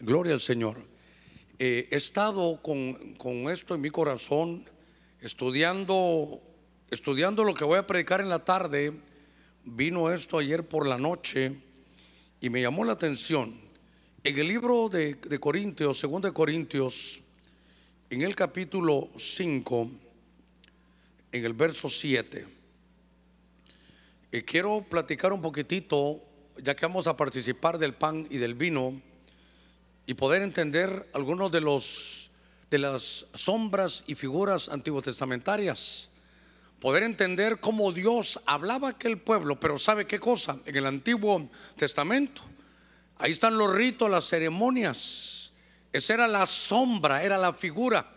Gloria al Señor. Eh, he estado con, con esto en mi corazón, estudiando, estudiando lo que voy a predicar en la tarde. Vino esto ayer por la noche y me llamó la atención. En el libro de, de Corintios, segundo de Corintios, en el capítulo 5, en el verso 7, eh, quiero platicar un poquitito, ya que vamos a participar del pan y del vino, y poder entender algunos de los de las sombras y figuras antiguo testamentarias. Poder entender cómo Dios hablaba aquel pueblo, pero ¿sabe qué cosa? En el Antiguo Testamento, ahí están los ritos, las ceremonias. Esa era la sombra, era la figura,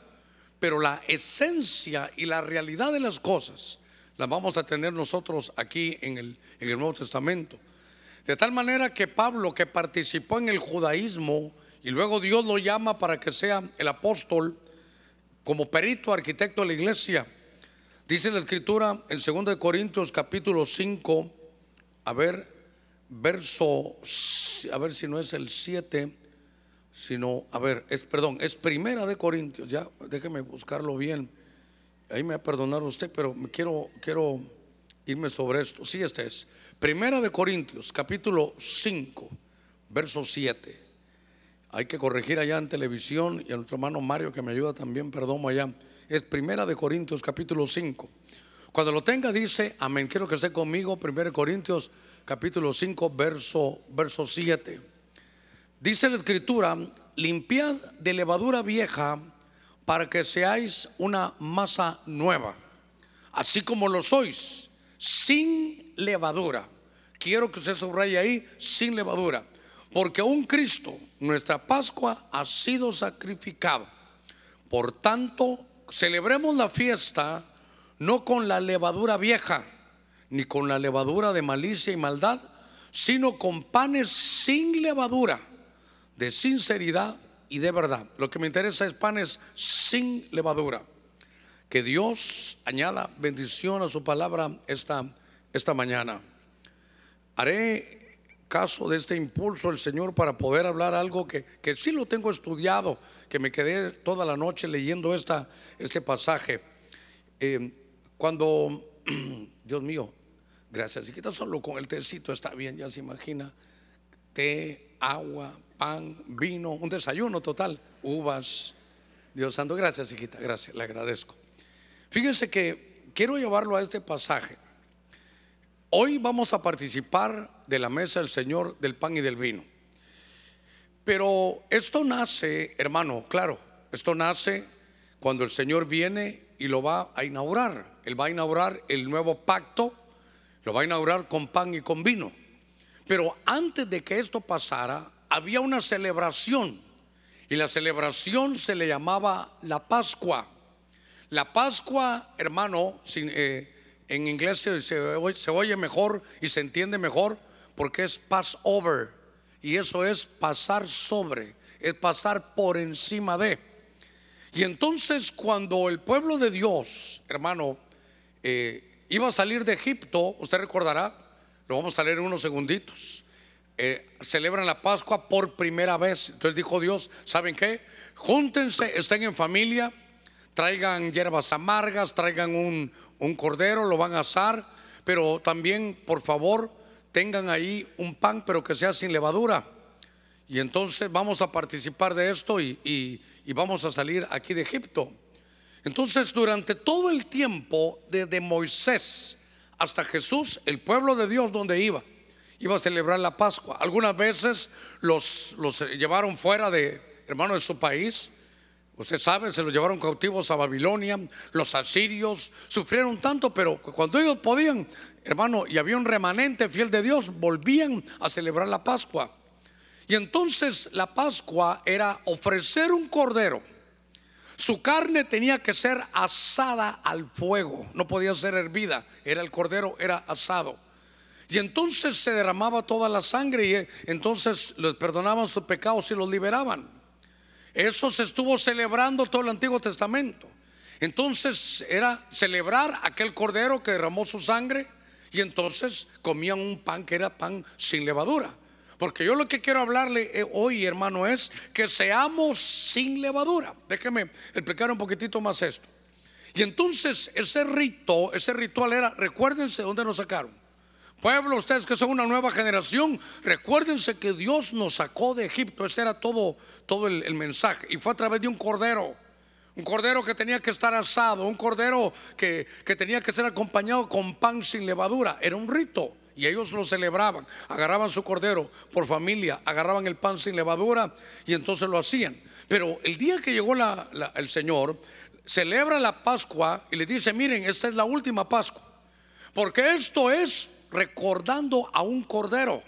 pero la esencia y la realidad de las cosas las vamos a tener nosotros aquí en el, en el Nuevo Testamento. De tal manera que Pablo, que participó en el judaísmo, y luego Dios lo llama para que sea el apóstol como perito arquitecto de la iglesia. Dice la escritura en 2 Corintios capítulo 5, a ver, verso, a ver si no es el 7, sino, a ver, es, perdón, es primera de Corintios, ya, déjeme buscarlo bien. Ahí me va a perdonar usted, pero me quiero, quiero irme sobre esto. Sí, este es. Primera de Corintios, capítulo 5, verso 7. Hay que corregir allá en televisión y a nuestro hermano Mario que me ayuda también, perdón allá. Es Primera de Corintios capítulo 5. Cuando lo tenga dice, amén, quiero que esté conmigo, Primera de Corintios capítulo 5, verso, verso 7. Dice la escritura, limpiad de levadura vieja para que seáis una masa nueva, así como lo sois, sin levadura. Quiero que usted subraye ahí, sin levadura. Porque un Cristo, nuestra Pascua, ha sido sacrificado. Por tanto, celebremos la fiesta no con la levadura vieja, ni con la levadura de malicia y maldad, sino con panes sin levadura, de sinceridad y de verdad. Lo que me interesa es panes sin levadura. Que Dios añada bendición a su palabra esta, esta mañana. Haré caso de este impulso el Señor para poder hablar algo que, que sí lo tengo estudiado, que me quedé toda la noche leyendo esta, este pasaje. Eh, cuando, Dios mío, gracias, y solo con el tecito está bien, ya se imagina, té, agua, pan, vino, un desayuno total, uvas. Dios santo, gracias, hijita, gracias, le agradezco. Fíjense que quiero llevarlo a este pasaje. Hoy vamos a participar de la mesa del Señor del pan y del vino. Pero esto nace, hermano, claro, esto nace cuando el Señor viene y lo va a inaugurar. Él va a inaugurar el nuevo pacto, lo va a inaugurar con pan y con vino. Pero antes de que esto pasara, había una celebración. Y la celebración se le llamaba la Pascua. La Pascua, hermano, eh, en inglés se, oye mejor y se entiende mejor porque es Passover. Y eso es pasar sobre, es pasar por encima de. Y entonces cuando el pueblo de Dios, hermano, eh, iba a salir de Egipto, usted recordará, lo vamos a leer en unos segunditos. Eh, celebran la Pascua por primera vez. Entonces dijo Dios, ¿saben qué? Júntense, estén en familia, traigan hierbas amargas, traigan un, un cordero, lo van a asar, pero también, por favor, tengan ahí un pan, pero que sea sin levadura. Y entonces vamos a participar de esto y, vamos a salir aquí de Egipto. Entonces, durante todo el tiempo, desde Moisés hasta Jesús, el pueblo de Dios donde iba, iba a celebrar la Pascua. Algunas veces los, los llevaron fuera de, hermano, de su país Usted sabe, se los llevaron cautivos a Babilonia, los asirios sufrieron tanto, pero cuando ellos podían, hermano, y había un remanente fiel de Dios, volvían a celebrar la Pascua. Y entonces la Pascua era ofrecer un cordero. Su carne tenía que ser asada al fuego, no podía ser hervida, era el cordero, era asado. Y entonces se derramaba toda la sangre y eh, entonces les perdonaban sus pecados y los liberaban. Eso se estuvo celebrando todo el Antiguo Testamento. Entonces era celebrar aquel cordero que derramó su sangre y entonces comían un pan que era pan sin levadura. Porque yo lo que quiero hablarle eh, hoy, hermano, es que seamos sin levadura. Déjeme explicar un poquitito más esto. Y entonces ese rito, ese ritual era, recuérdense dónde nos sacaron. Pueblo, ustedes que son una nueva generación, recuérdense que Dios nos sacó de Egipto. Ese era todo, todo el, mensaje. Y fue a través de un cordero. Un cordero que tenía que estar asado, un cordero que, que tenía que ser acompañado con pan sin levadura. Era un rito. Y ellos lo celebraban, agarraban su cordero por familia, agarraban el pan sin levadura y entonces lo hacían. Pero el día que llegó el Señor, celebra la Pascua y le dice, miren, esta es la última Pascua. Porque esto es recordando a un cordero.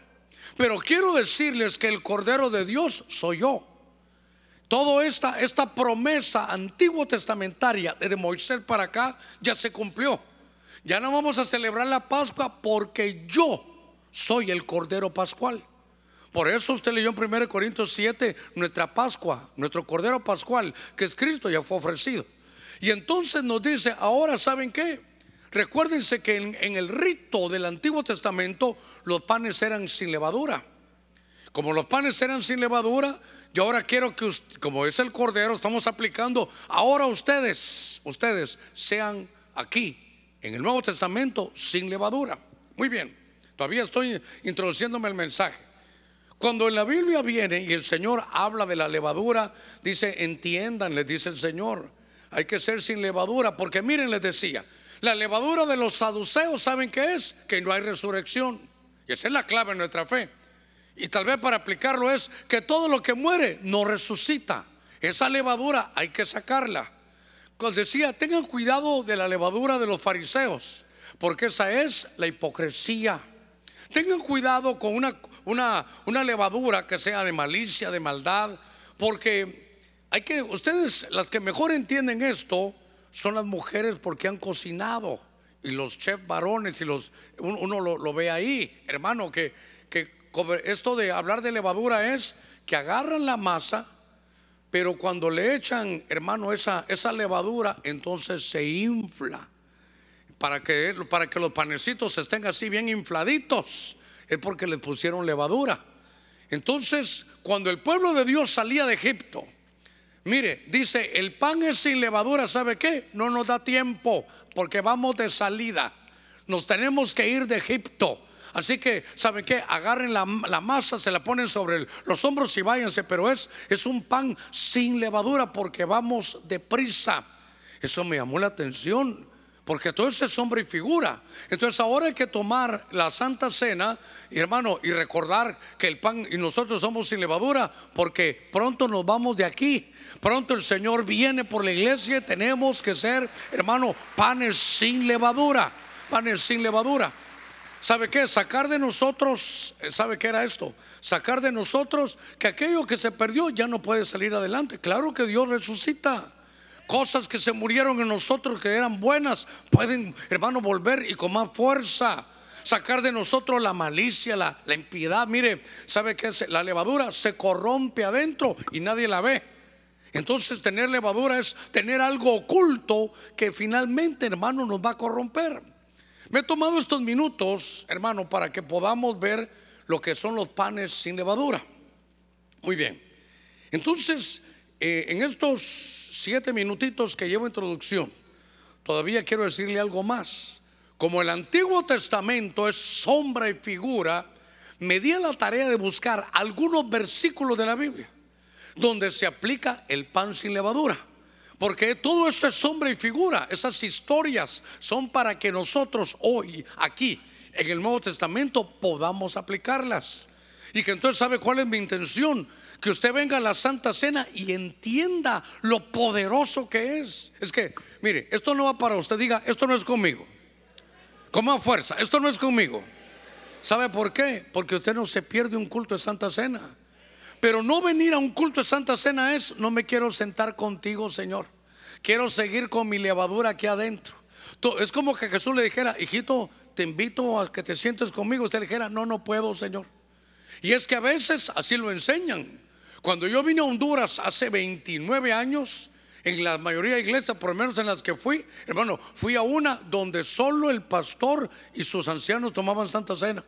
Pero quiero decirles que el cordero de Dios soy yo. Toda esta, esta promesa antiguo testamentaria de Moisés para acá ya se cumplió. Ya no vamos a celebrar la Pascua porque yo soy el Cordero Pascual. Por eso usted leyó en 1 Corintios 7 nuestra Pascua, nuestro Cordero Pascual, que es Cristo, ya fue ofrecido. Y entonces nos dice, ahora saben qué, recuérdense que en, el rito del Antiguo Testamento los panes eran sin levadura. Como los panes eran sin levadura, yo ahora quiero que, como es el Cordero, estamos aplicando, ahora ustedes, ustedes sean aquí en el Nuevo Testamento sin levadura. Muy bien, todavía estoy introduciéndome el mensaje. Cuando en la Biblia viene y el Señor habla de la levadura, dice, entiendan, les dice el Señor, hay que ser sin levadura, porque miren, les decía, la levadura de los saduceos, ¿saben qué es? Que no hay resurrección. Y esa es la clave de nuestra fe. Y tal vez para aplicarlo es que todo lo que muere no resucita. Esa levadura hay que sacarla decía, tengan cuidado de la levadura de los fariseos, porque esa es la hipocresía. Tengan cuidado con una, una, una levadura que sea de malicia, de maldad, porque hay que, ustedes, las que mejor entienden esto, son las mujeres porque han cocinado y los chefs varones y los uno, lo, ve ahí, hermano, que, que esto de hablar de levadura es que agarran la masa, pero cuando le echan, hermano, esa, esa levadura, entonces se infla. Para que, para que los panecitos estén así bien infladitos, es porque le pusieron levadura. Entonces, cuando el pueblo de Dios salía de Egipto, mire, dice, el pan es sin levadura, ¿sabe qué? No nos da tiempo, porque vamos de salida. Nos tenemos que ir de Egipto. Así que, ¿saben qué? Agarren la, masa, se la ponen sobre los hombros y váyanse, pero es, es un pan sin levadura porque vamos deprisa. Eso me llamó la atención. Porque todo eso es sombra y figura. Entonces ahora hay que tomar la Santa Cena, hermano, y recordar que el pan y nosotros somos sin levadura, porque pronto nos vamos de aquí. Pronto el Señor viene por la iglesia y tenemos que ser, hermano, panes sin levadura. Panes sin levadura. ¿Sabe qué? Sacar de nosotros, eh, ¿sabe qué era esto? Sacar de nosotros que aquello que se perdió ya no puede salir adelante. Claro que Dios resucita. Cosas que se murieron en nosotros que eran buenas pueden, hermano, volver y con más fuerza. Sacar de nosotros la malicia, la, impiedad. Mire, ¿sabe qué? La levadura se corrompe adentro y nadie la ve. Entonces tener levadura es tener algo oculto que finalmente, hermano, nos va a corromper. Me he tomado estos minutos, hermano, para que podamos ver lo que son los panes sin levadura. Muy bien. Entonces, eh, en estos siete minutitos que llevo introducción, todavía quiero decirle algo más. Como el Antiguo Testamento es sombra y figura, me di a la tarea de buscar algunos versículos de la Biblia donde se aplica el pan sin levadura. Porque todo eso es sombra y figura. Esas historias son para que nosotros hoy, aquí, en el Nuevo Testamento, podamos aplicarlas. Y que entonces sabe cuál es mi intención. Que usted venga a la Santa Cena y entienda lo poderoso que es. Es que, mire, esto no va para usted. Diga, esto no es conmigo. Como a fuerza, esto no es conmigo. ¿Sabe por qué? Porque usted no se pierde un culto de Santa Cena. Pero no venir a un culto de Santa Cena es, no me quiero sentar contigo, Señor. Quiero seguir con mi levadura aquí adentro. Es como que Jesús le dijera, hijito, te invito a que te sientes conmigo. Usted le dijera, no, no puedo, Señor. Y es que a veces así lo enseñan. Cuando yo vine a Honduras hace 29 años, en la mayoría de iglesias, por lo menos en las que fui, hermano, fui a una donde solo el pastor y sus ancianos tomaban Santa Cena.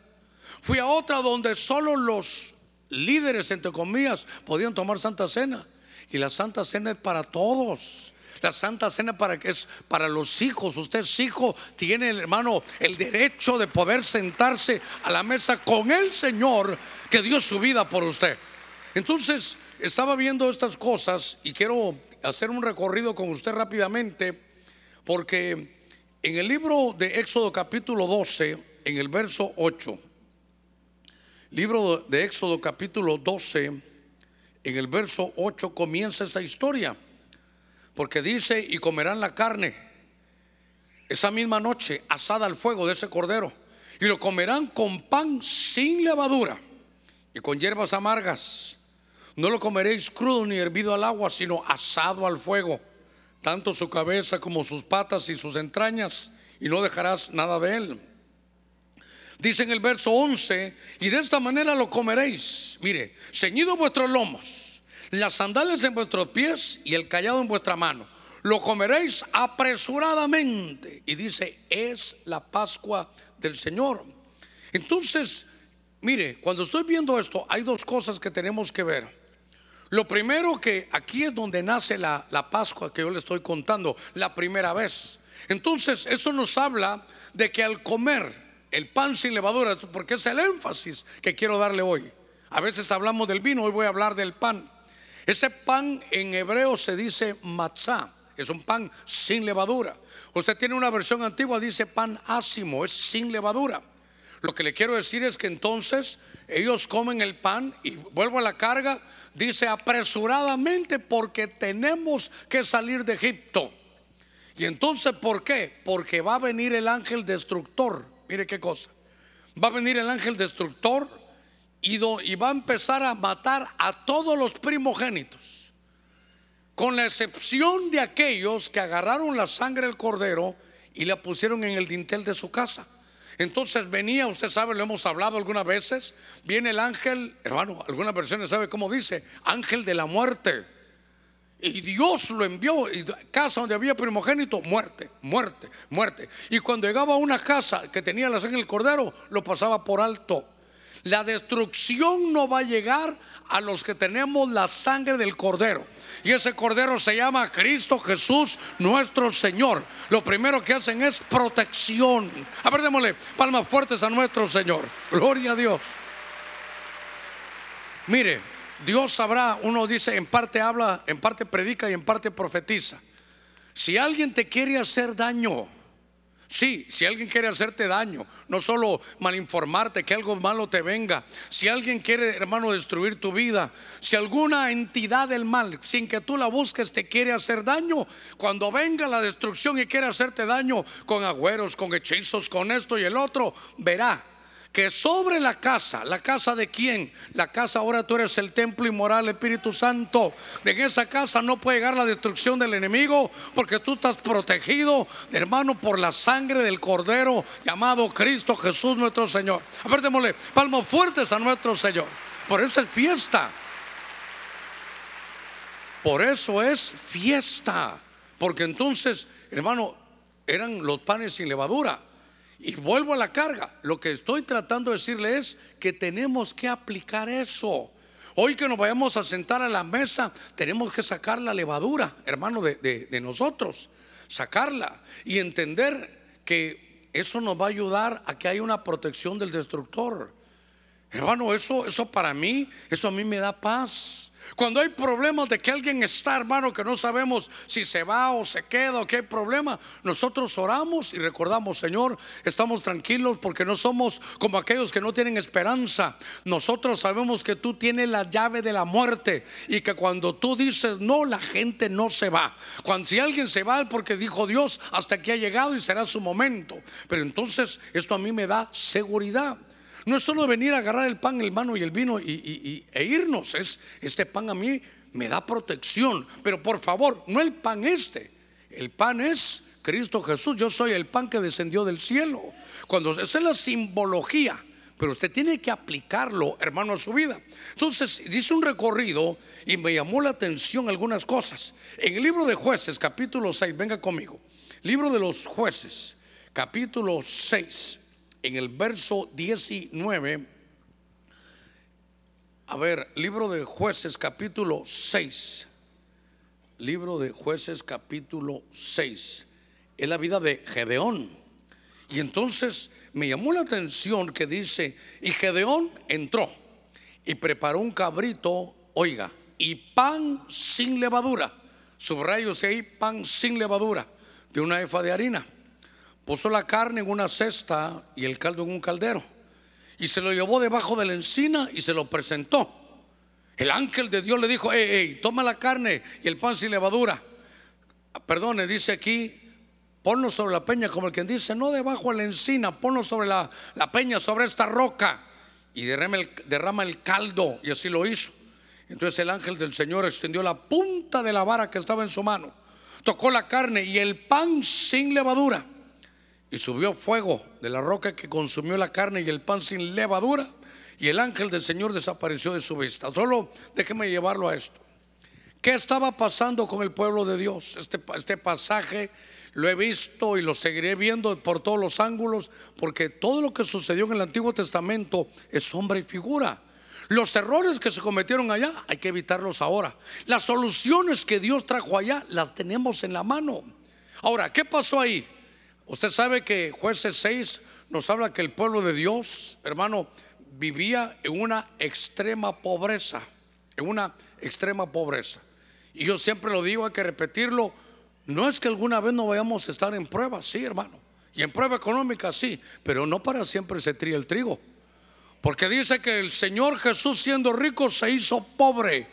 Fui a otra donde solo los líderes, entre comillas, podían tomar Santa Cena. Y la Santa Cena es para todos. La Santa Cena para que es para los hijos. Usted hijo, tiene hermano el derecho de poder sentarse a la mesa con el Señor que dio su vida por usted. Entonces, estaba viendo estas cosas y quiero hacer un recorrido con usted rápidamente porque en el libro de Éxodo capítulo 12, en el verso 8, libro de Éxodo capítulo 12, en el verso 8 comienza esta historia. Porque dice, y comerán la carne esa misma noche asada al fuego de ese cordero. Y lo comerán con pan sin levadura y con hierbas amargas. No lo comeréis crudo ni hervido al agua, sino asado al fuego tanto su cabeza como sus patas y sus entrañas, y no dejarás nada de él. Dice en el verso 11, y de esta manera lo comeréis. Mire, ceñido vuestros lomos, las sandalias en vuestros pies y el callado en vuestra mano. Lo comeréis apresuradamente. Y dice, es la Pascua del Señor. Entonces, mire, cuando estoy viendo esto, hay dos cosas que tenemos que ver. Lo primero que aquí es donde nace la, Pascua que yo le estoy contando, la primera vez. Entonces, eso nos habla de que al comer el pan sin levadura, porque es el énfasis que quiero darle hoy. A veces hablamos del vino, hoy voy a hablar del pan. Ese pan en hebreo se dice matzah, es un pan sin levadura. Usted tiene una versión antigua, dice pan ácimo, es sin levadura. Lo que le quiero decir es que entonces ellos comen el pan y vuelvo a la carga, dice apresuradamente porque tenemos que salir de Egipto. Y entonces, ¿por qué? Porque va a venir el ángel destructor. Mire qué cosa. Va a venir el ángel destructor y, y va a empezar a matar a todos los primogénitos. Con la excepción de aquellos que agarraron la sangre del cordero y la pusieron en el dintel de su casa. Entonces venía, usted sabe, lo hemos hablado algunas veces, viene el ángel, hermano, algunas versiones sabe cómo dice, ángel de la muerte. Y Dios lo envió, y casa donde había primogénito, muerte, muerte, muerte. Y cuando llegaba a una casa que tenía la sangre del cordero, lo pasaba por alto. La destrucción no va a llegar a los que tenemos la sangre del cordero. Y ese cordero se llama Cristo Jesús nuestro Señor. Lo primero que hacen es protección. A ver, démosle palmas fuertes a nuestro Señor. Gloria a Dios. Mire, Dios sabrá, uno dice, en parte habla, en parte predica y en parte profetiza. Si alguien te quiere hacer daño, Sí, si alguien quiere hacerte daño, no solo malinformarte, que algo malo te venga, si alguien quiere, hermano, destruir tu vida, si alguna entidad del mal, sin que tú la busques, te quiere hacer daño, cuando venga la destrucción y quiere hacerte daño con agüeros, con hechizos, con esto y el otro, verá que sobre la casa, la casa de quién, la casa ahora tú eres el templo inmoral, Espíritu Santo, en esa casa no puede llegar la destrucción del enemigo porque tú estás protegido, hermano, por la sangre del Cordero llamado Cristo Jesús nuestro Señor. A ver, démosle palmos fuertes a nuestro Señor. Por eso es fiesta. Por eso es fiesta. Porque entonces, hermano, eran los panes sin levadura. Y vuelvo a la carga. Lo que estoy tratando de decirle es que tenemos que aplicar eso. Hoy que nos vayamos a sentar a la mesa, tenemos que sacar la levadura, hermano, de, nosotros. Sacarla y entender que eso nos va a ayudar a que haya una protección del destructor. Hermano, eso, eso para mí, eso a mí me da paz. Cuando hay problemas de que alguien está, hermano, que no sabemos si se va o se queda o qué hay problema, nosotros oramos y recordamos, Señor, estamos tranquilos porque no somos como aquellos que no tienen esperanza. Nosotros sabemos que tú tienes la llave de la muerte y que cuando tú dices no, la gente no se va. Cuando si alguien se va porque dijo Dios, hasta aquí ha llegado y será su momento. Pero entonces esto a mí me da seguridad. No es solo venir a agarrar el pan, el mano y el vino y, e irnos. Es, este pan a mí me da protección. Pero por favor, no el pan este. El pan es Cristo Jesús. Yo soy el pan que descendió del cielo. Cuando esa es la simbología. Pero usted tiene que aplicarlo, hermano, a su vida. Entonces, dice un recorrido y me llamó la atención algunas cosas. En el libro de jueces, capítulo 6, venga conmigo. Libro de los jueces, capítulo 6 en el verso 19, A ver, libro de jueces capítulo 6. Libro de jueces capítulo 6. Es la vida de Gedeón. Y entonces me llamó la atención que dice, y Gedeón entró y preparó un cabrito, oiga, y pan sin levadura. Subrayos ahí, pan sin levadura, de una efa de harina. Puso la carne en una cesta y el caldo en un caldero. Y se lo llevó debajo de la encina y se lo presentó. El ángel de Dios le dijo, hey, hey, toma la carne y el pan sin levadura. Perdone, dice aquí, ponlo sobre la peña, como el quien dice, no debajo de la encina, ponlo sobre la, peña, sobre esta roca. Y derrama el, derrama el caldo. Y así lo hizo. Entonces el ángel del Señor extendió la punta de la vara que estaba en su mano. Tocó la carne y el pan sin levadura. Y subió fuego de la roca que consumió la carne y el pan sin levadura. Y el ángel del Señor desapareció de su vista. Solo déjeme llevarlo a esto. ¿Qué estaba pasando con el pueblo de Dios? Este, este pasaje lo he visto y lo seguiré viendo por todos los ángulos, porque todo lo que sucedió en el Antiguo Testamento es sombra y figura. Los errores que se cometieron allá hay que evitarlos ahora. Las soluciones que Dios trajo allá las tenemos en la mano. Ahora, ¿qué pasó ahí? Usted sabe que jueces 6 nos habla que el pueblo de Dios, hermano, vivía en una extrema pobreza, en una extrema pobreza. Y yo siempre lo digo, hay que repetirlo, no es que alguna vez no vayamos a estar en prueba, sí, hermano. Y en prueba económica, sí, pero no para siempre se tría el trigo. Porque dice que el Señor Jesús siendo rico se hizo pobre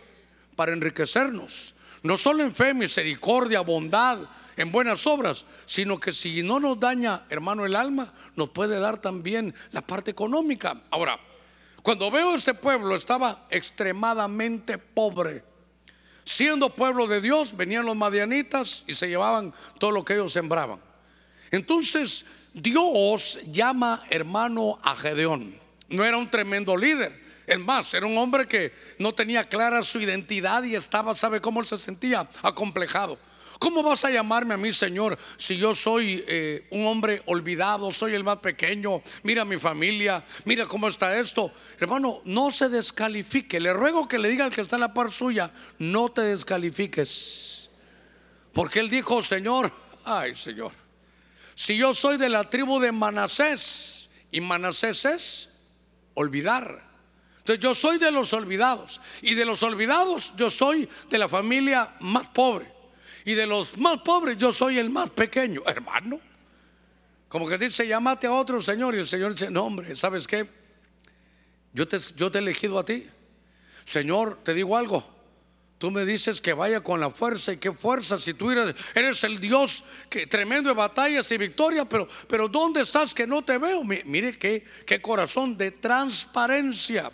para enriquecernos. No solo en fe, misericordia, bondad, en buenas obras, sino que si no nos daña, hermano, el alma, nos puede dar también la parte económica. Ahora, cuando veo este pueblo estaba extremadamente pobre. Siendo pueblo de Dios, venían los madianitas y se llevaban todo lo que ellos sembraban. Entonces, Dios llama hermano a Gedeón. No era un tremendo líder. Es más, era un hombre que no tenía clara su identidad y estaba, ¿sabe cómo él se sentía? Acomplejado. ¿Cómo vas a llamarme a mí, Señor, si yo soy eh, un hombre olvidado, soy el más pequeño? Mira mi familia, mira cómo está esto. Hermano, no se descalifique. Le ruego que le diga al que está en la par suya, no te descalifiques. Porque él dijo, Señor, ay Señor, si yo soy de la tribu de Manasés, y Manasés es olvidar. Entonces yo soy de los olvidados. Y de los olvidados yo soy de la familia más pobre. Y de los más pobres yo soy el más pequeño, hermano. Como que dice, llámate a otro Señor. Y el Señor dice, no hombre, ¿sabes qué? Yo te, yo te he elegido a ti. Señor, te digo algo. Tú me dices que vaya con la fuerza y qué fuerza si tú eres, eres el Dios que tremendo de batallas y victoria, pero, pero ¿dónde estás que no te veo? Mire qué, qué corazón de transparencia.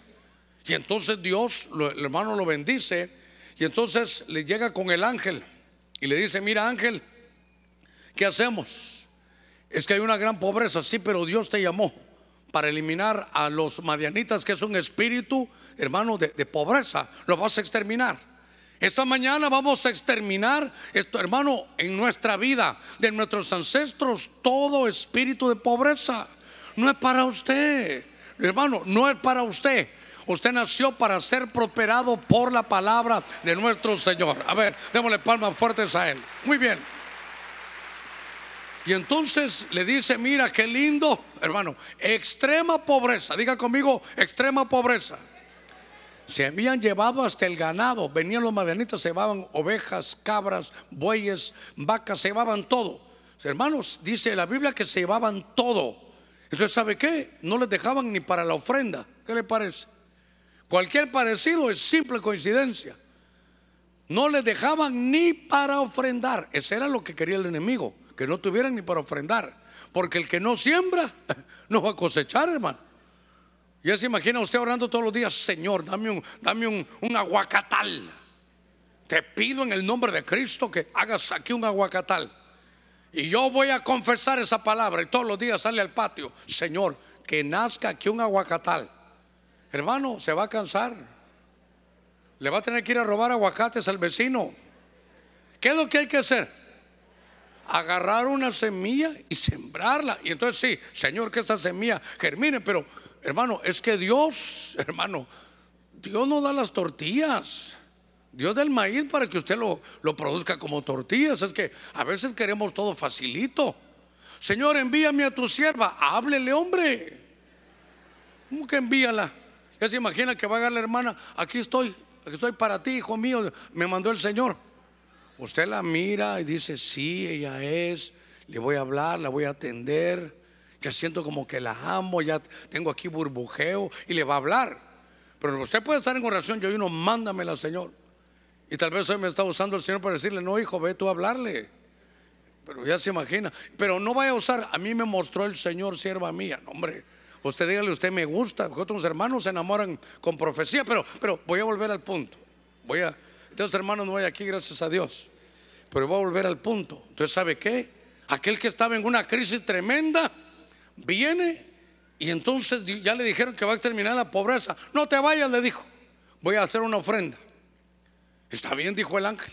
Y entonces Dios, el hermano lo bendice y entonces le llega con el ángel y le dice, mira ángel, ¿qué hacemos? Es que hay una gran pobreza, sí, pero Dios te llamó para eliminar a los madianitas, que es un espíritu, hermano, de, pobreza. Lo vas a exterminar. Esta mañana vamos a exterminar esto, hermano, en nuestra vida, de nuestros ancestros, todo espíritu de pobreza. No es para usted, hermano, no es para usted. Usted nació para ser prosperado por la palabra de nuestro Señor. A ver, démosle palmas fuertes a Él. Muy bien. Y entonces le dice, mira qué lindo, hermano, extrema pobreza. Diga conmigo, extrema pobreza. Se habían llevado hasta el ganado. Venían los madianitas, se llevaban ovejas, cabras, bueyes, vacas, se llevaban todo. Hermanos, dice la Biblia que se llevaban todo. Entonces, ¿sabe qué? No les dejaban ni para la ofrenda. ¿Qué le parece? Cualquier parecido es simple coincidencia. No le dejaban ni para ofrendar. Ese era lo que quería el enemigo, que no tuvieran ni para ofrendar. Porque el que no siembra, no va a cosechar, hermano. Ya se imagina usted orando todos los días, Señor, dame un, dame un, un aguacatal. Te pido en el nombre de Cristo que hagas aquí un aguacatal. Y yo voy a confesar esa palabra y todos los días sale al patio, Señor, que nazca aquí un aguacatal. Hermano, se va a cansar. Le va a tener que ir a robar aguacates al vecino. ¿Qué es lo que hay que hacer? Agarrar una semilla y sembrarla. Y entonces sí, Señor, que esta semilla germine. Pero, hermano, es que Dios, hermano, Dios no da las tortillas. Dios da el maíz para que usted lo, lo produzca como tortillas. Es que a veces queremos todo facilito. Señor, envíame a tu sierva. Háblele, hombre. ¿Cómo que envíala? Ya se imagina que va a dar la hermana. Aquí estoy. Aquí estoy para ti, hijo mío. Me mandó el Señor. Usted la mira y dice, sí, ella es. Le voy a hablar, la voy a atender. Ya siento como que la amo. Ya tengo aquí burbujeo y le va a hablar. Pero usted puede estar en oración. Yo uno, mándamela, Señor. Y tal vez hoy me está usando el Señor para decirle, no, hijo, ve tú a hablarle. Pero ya se imagina. Pero no vaya a usar, a mí me mostró el Señor, sierva mía. No, hombre, usted dígale, usted me gusta. Otros hermanos se enamoran con profecía. Pero, pero voy a volver al punto. Voy a, entonces hermanos no hay aquí, gracias a Dios. Pero voy a volver al punto. Entonces, ¿sabe qué? Aquel que estaba en una crisis tremenda, viene y entonces ya le dijeron que va a exterminar la pobreza. No te vayas, le dijo. Voy a hacer una ofrenda. Está bien, dijo el ángel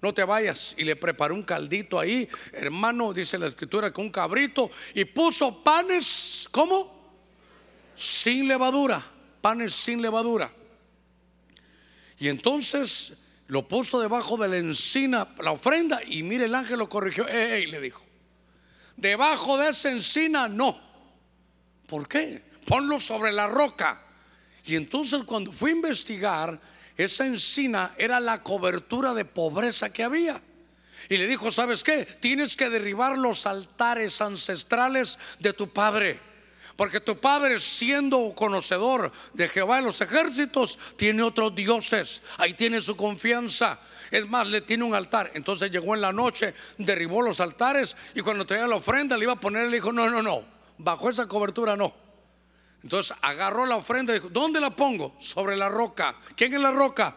no te vayas. Y le preparó un caldito ahí, hermano, dice la escritura, con un cabrito y puso panes, ¿cómo? Sin levadura, panes sin levadura. Y entonces lo puso debajo de la encina, la ofrenda, y mire, el ángel lo corrigió, ey, le dijo, debajo de esa encina no. ¿Por qué? Ponlo sobre la roca. Y entonces cuando fui a investigar, esa encina era la cobertura de pobreza que había. Y le dijo, ¿sabes qué? Tienes que derribar los altares ancestrales de tu padre. Porque tu padre, siendo conocedor de Jehová de los ejércitos, tiene otros dioses. Ahí tiene su confianza. Es más, le tiene un altar. Entonces llegó en la noche, derribó los altares y cuando traía la ofrenda le iba a poner, le dijo, no, no, no, bajo esa cobertura no. Entonces agarró la ofrenda y dijo, ¿dónde la pongo? Sobre la roca. ¿Quién es la roca?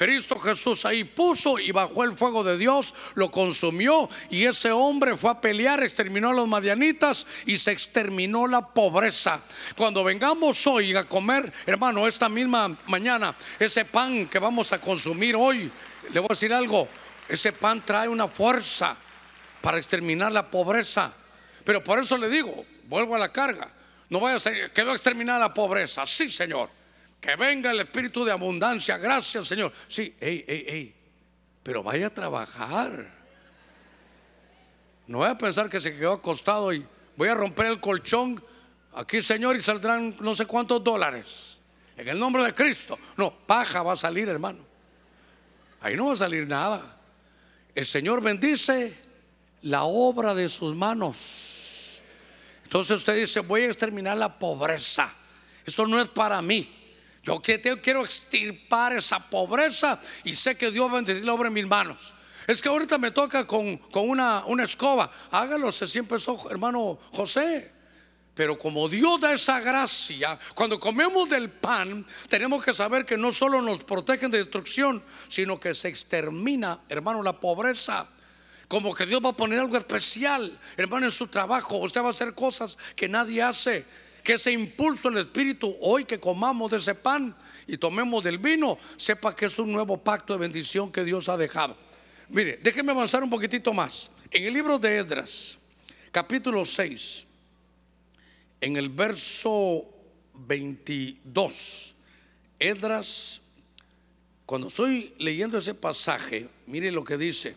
Cristo Jesús ahí puso y bajó el fuego de Dios, lo consumió y ese hombre fue a pelear, exterminó a los madianitas y se exterminó la pobreza. Cuando vengamos hoy a comer, hermano, esta misma mañana, ese pan que vamos a consumir hoy, le voy a decir algo, ese pan trae una fuerza para exterminar la pobreza. Pero por eso le digo, vuelvo a la carga. No vaya a ser que va a exterminar la pobreza. Sí, Señor. Que venga el espíritu de abundancia. Gracias, Señor. Sí, ey, ey, ey. Pero vaya a trabajar. No vaya a pensar que se quedó acostado y voy a romper el colchón aquí, Señor, y saldrán no sé cuántos dólares. En el nombre de Cristo. No, paja va a salir, hermano. Ahí no va a salir nada. El Señor bendice la obra de sus manos. Entonces usted dice, voy a exterminar la pobreza. Esto no es para mí. Yo quiero extirpar esa pobreza y sé que Dios va a bendecir la obra en mis manos. Es que ahorita me toca con, una, una, escoba. Hágalo, se siempre empezó, hermano José. Pero como Dios da esa gracia, cuando comemos del pan, tenemos que saber que no solo nos protegen de destrucción, sino que se extermina, hermano, la pobreza como que Dios va a poner algo especial, hermano, en su trabajo. Usted va a hacer cosas que nadie hace. Que ese impulso en el Espíritu, hoy que comamos de ese pan y tomemos del vino, sepa que es un nuevo pacto de bendición que Dios ha dejado. Mire, déjeme avanzar un poquitito más. En el libro de Esdras, capítulo 6, en el verso 22, Esdras, cuando estoy leyendo ese pasaje, mire lo que dice.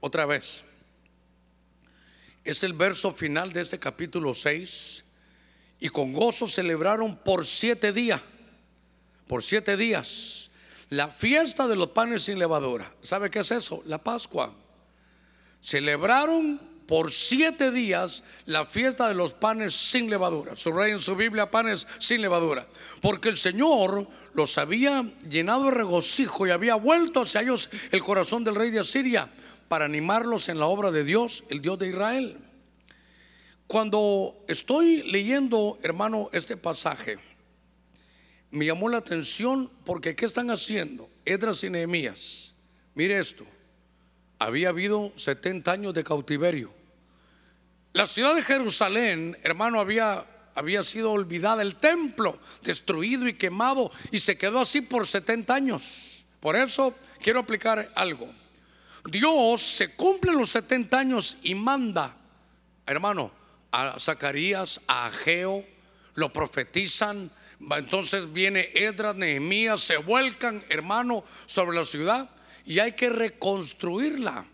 Otra vez. Es el verso final de este capítulo 6. Y con gozo celebraron por siete días. Por siete días. La fiesta de los panes sin levadura. ¿Sabe qué es eso? La Pascua. Celebraron por siete días la fiesta de los panes sin levadura. rey en su Biblia panes sin levadura. Porque el Señor los había llenado de regocijo y había vuelto hacia ellos el corazón del rey de Asiria para animarlos en la obra de Dios, el Dios de Israel. Cuando estoy leyendo, hermano, este pasaje, me llamó la atención porque ¿qué están haciendo? Edras y Nehemías. Mire esto, había habido 70 años de cautiverio. La ciudad de Jerusalén, hermano, había, había sido olvidada, el templo destruido y quemado y se quedó así por 70 años. Por eso quiero aplicar algo. Dios se cumple los 70 años y manda, hermano, a Zacarías, a Ageo, lo profetizan, Entonces viene Edras, Nehemías, se vuelcan, hermano, sobre la ciudad y hay que reconstruirla.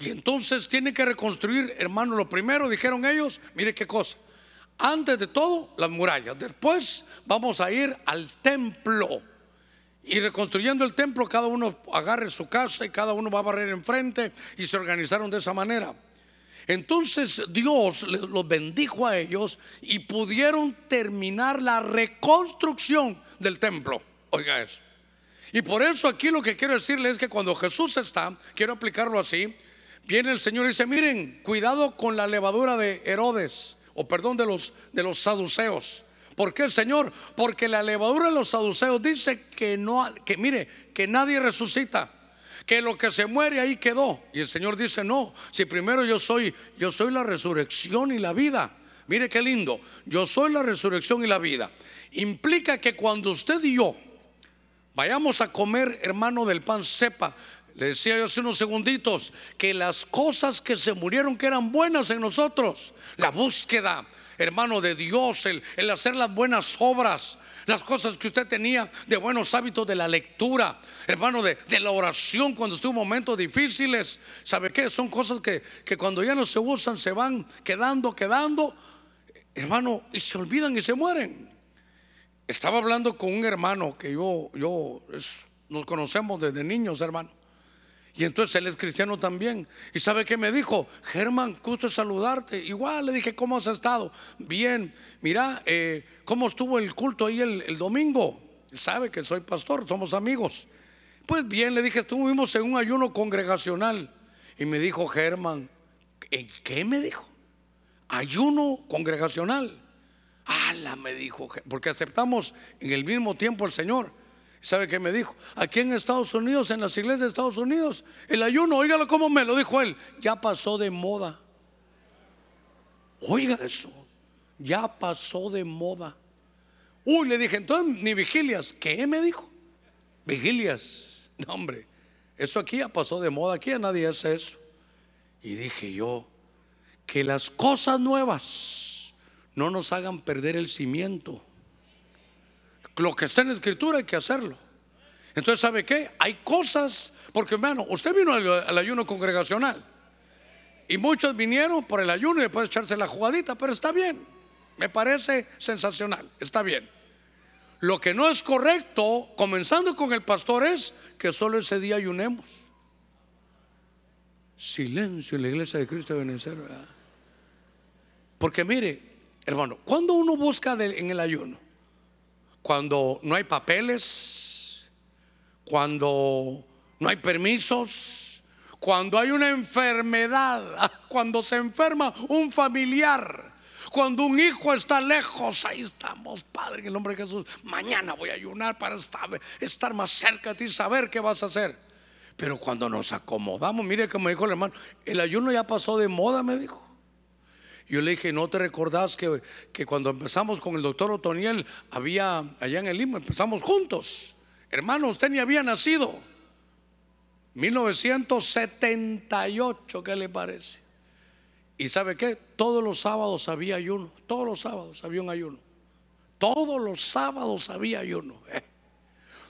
Y entonces tiene que reconstruir, hermano, lo primero dijeron ellos, mire qué cosa. Antes de todo, las murallas. Después vamos a ir al templo. Y reconstruyendo el templo, cada uno agarre su casa y cada uno va a barrer enfrente y se organizaron de esa manera. Entonces Dios los bendijo a ellos y pudieron terminar la reconstrucción del templo. Oiga eso. Y por eso aquí lo que quiero decirle es que cuando Jesús está, quiero aplicarlo así, viene el Señor y dice, miren, cuidado con la levadura de Herodes, o perdón, de los, de los saduceos. ¿Por qué Señor? Porque la levadura de los saduceos dice que no, que mire, que nadie resucita que lo que se muere ahí quedó. Y el Señor dice, no, si primero yo soy, yo soy la resurrección y la vida. Mire qué lindo, yo soy la resurrección y la vida. Implica que cuando usted y yo vayamos a comer, hermano, del pan, sepa, le decía yo hace unos segunditos, que las cosas que se murieron, que eran buenas en nosotros, la búsqueda, hermano, de Dios, el, el hacer las buenas obras, las cosas que usted tenía de buenos hábitos de la lectura, hermano, de, la oración cuando estuvo momentos difíciles. ¿Sabe qué? Son cosas que, que cuando ya no se usan se van quedando, quedando, hermano, y se olvidan y se mueren. Estaba hablando con un hermano que yo, yo nos conocemos desde niños, hermano. Y entonces él es cristiano también. ¿Y sabe qué me dijo? Germán, gusto saludarte. Igual le dije, ¿cómo has estado? Bien, mira, eh, ¿cómo estuvo el culto ahí el, domingo? Él sabe que soy pastor, somos amigos. Pues bien, le dije, estuvimos en un ayuno congregacional. Y me dijo, Germán, ¿en qué me dijo? Ayuno congregacional. Ala, me dijo, porque aceptamos en el mismo tiempo al Señor. ¿Sabe qué me dijo? Aquí en Estados Unidos, en las iglesias de Estados Unidos, el ayuno, óigalo como me lo dijo él, ya pasó de moda. Oiga eso, ya pasó de moda. Uy, le dije, entonces ni vigilias. ¿Qué me dijo? Vigilias. No, hombre, eso aquí ya pasó de moda, aquí a nadie hace eso. Y dije yo, que las cosas nuevas no nos hagan perder el cimiento. Lo que está en la escritura hay que hacerlo. Entonces, ¿sabe qué? Hay cosas, porque hermano, usted vino al, ayuno congregacional y muchos vinieron por el ayuno y después echarse la jugadita, pero está bien, me parece sensacional, está bien. Lo que no es correcto, comenzando con el pastor, es que solo ese día ayunemos. Silencio en la iglesia de Cristo de Benecer, Porque mire, hermano, cuando uno busca en el ayuno, cuando no hay papeles, cuando no hay permisos, cuando hay una enfermedad, cuando se enferma un familiar, cuando un hijo está lejos, ahí estamos, Padre, en el nombre de Jesús. Mañana voy a ayunar para estar, más cerca de ti, saber qué vas a hacer. Pero cuando nos acomodamos, mire me dijo el hermano, el ayuno ya pasó de moda, me dijo. Yo le dije, ¿no te recordás que, que cuando empezamos con el doctor Otoniel, había allá en el Lima, empezamos juntos? Hermano, usted ni había nacido. 1978, ¿qué le parece? ¿Y sabe qué? Todos los sábados había ayuno, todos los sábados había un ayuno. Todos los sábados había ayuno. ¿eh?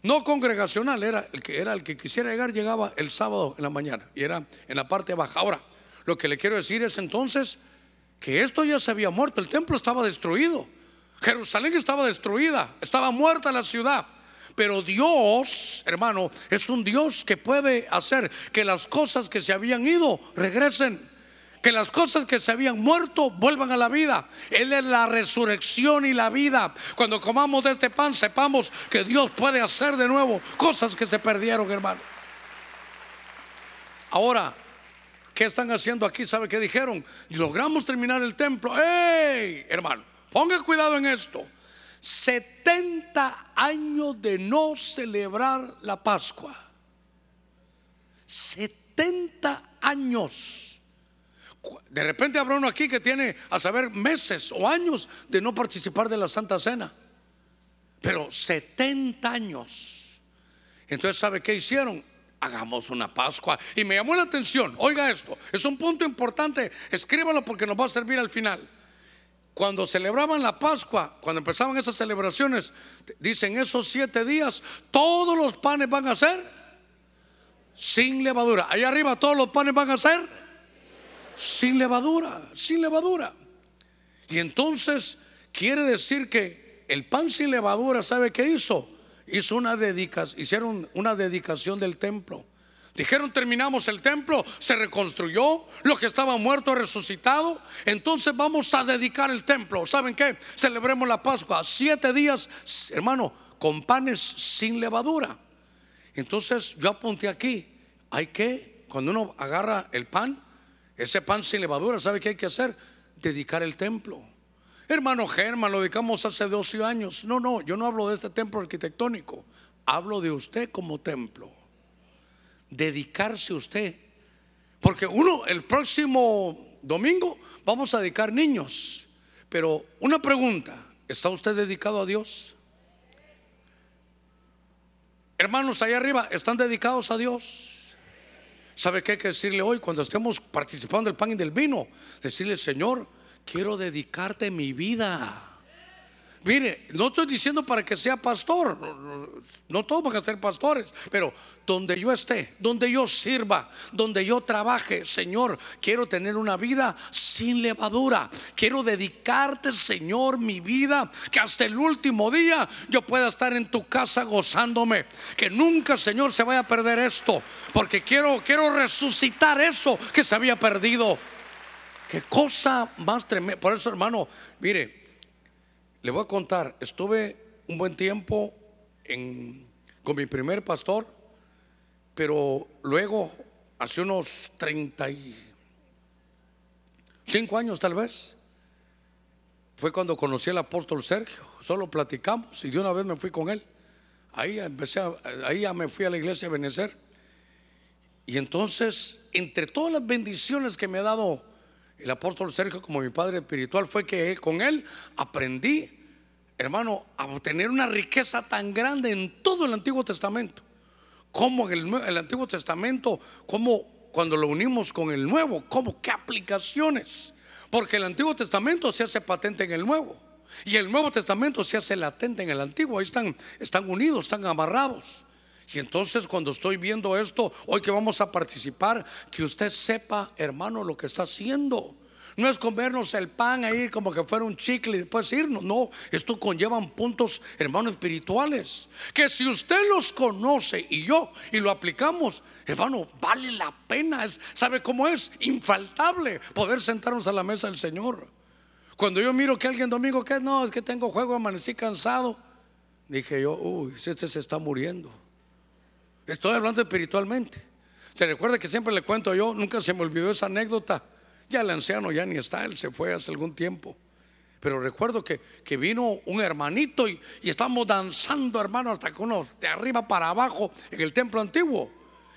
No congregacional, era el que era el que quisiera llegar, llegaba el sábado en la mañana y era en la parte baja. Ahora, lo que le quiero decir es entonces que esto ya se había muerto, el templo estaba destruido, Jerusalén estaba destruida, estaba muerta la ciudad. Pero Dios, hermano, es un Dios que puede hacer que las cosas que se habían ido regresen. Que las cosas que se habían muerto vuelvan a la vida. Él es la resurrección y la vida. Cuando comamos de este pan, sepamos que Dios puede hacer de nuevo cosas que se perdieron, hermano. Ahora, ¿Qué están haciendo aquí? ¿Sabe qué dijeron? Y logramos terminar el templo. ¡Ey! Hermano, ponga cuidado en esto. 70 años de no celebrar la Pascua. 70 años. De repente habrá uno aquí que tiene, a saber, meses o años de no participar de la Santa Cena. Pero 70 años. Entonces, ¿sabe qué hicieron? Hagamos una Pascua. Y me llamó la atención, oiga esto, es un punto importante, escríbalo porque nos va a servir al final. cuando celebraban la Pascua, cuando empezaban esas celebraciones, dicen esos siete días, todos los panes van a ser sin levadura. Allá arriba todos los panes van a ser sin levadura, sin levadura. Y entonces quiere decir que el pan sin levadura, ¿sabe qué hizo? Hizo una dedicación, hicieron una dedicación del templo. Dijeron, terminamos el templo, se reconstruyó, lo que estaba muerto resucitado, entonces vamos a dedicar el templo. ¿Saben qué? Celebremos la Pascua, siete días, hermano, con panes sin levadura. Entonces yo apunté aquí, hay que, cuando uno agarra el pan, ese pan sin levadura, ¿sabe qué hay que hacer? Dedicar el templo. Hermano Germán, lo dedicamos hace 12 años. No, no, yo no hablo de este templo arquitectónico, hablo de usted como templo dedicarse usted. Porque uno, el próximo domingo vamos a dedicar niños. Pero una pregunta, ¿está usted dedicado a Dios? Hermanos, allá arriba, ¿están dedicados a Dios? ¿Sabe qué hay que decirle hoy cuando estemos participando del pan y del vino? Decirle, Señor, quiero dedicarte mi vida. Mire, no estoy diciendo para que sea pastor, no, todos van a ser pastores, pero donde yo esté, donde yo sirva, donde yo trabaje, Señor, quiero tener una vida sin levadura. Quiero dedicarte, Señor, mi vida, que hasta el último día yo pueda estar en tu casa gozándome. Que nunca, Señor, se vaya a perder esto, porque quiero, quiero resucitar eso que se había perdido. Qué cosa más tremenda. Por eso, hermano, mire, le voy a contar, estuve un buen tiempo con mi primer pastor, pero luego, hace unos 35 años tal vez, fue cuando conocí al apóstol Sergio. Solo platicamos y de una vez me fui con él. Ahí, empecé ahí ya me fui a la iglesia a Benecer. Y entonces, entre todas las bendiciones que me ha dado el apóstol Sergio como mi padre espiritual fue que con él aprendí, hermano, a obtener una riqueza tan grande en todo el Antiguo Testamento. Como en el, Antiguo Testamento, como cuando lo unimos con el Nuevo, como qué aplicaciones. Porque el Antiguo Testamento se hace patente en el Nuevo. Y el Nuevo Testamento se hace latente en el Antiguo. Ahí están, están unidos, están amarrados. Y entonces cuando estoy viendo esto, hoy que vamos a participar, que usted sepa, hermano, lo que está haciendo. No es comernos el pan ahí como que fuera un chicle y después irnos. No, esto conlleva puntos, hermano, espirituales. Que si usted los conoce y yo y lo aplicamos, hermano, vale la pena. ¿Sabe cómo es? Infaltable poder sentarnos a la mesa del Señor. Cuando yo miro que alguien domingo, que no, es que tengo juego, amanecí cansado. Dije yo, uy, este se está muriendo. Estoy hablando espiritualmente. Se recuerda que siempre le cuento yo, nunca se me olvidó esa anécdota. Ya el anciano ya ni está, él se fue hace algún tiempo. Pero recuerdo que, que vino un hermanito y, y estamos danzando, hermano, hasta que uno de arriba para abajo en el templo antiguo.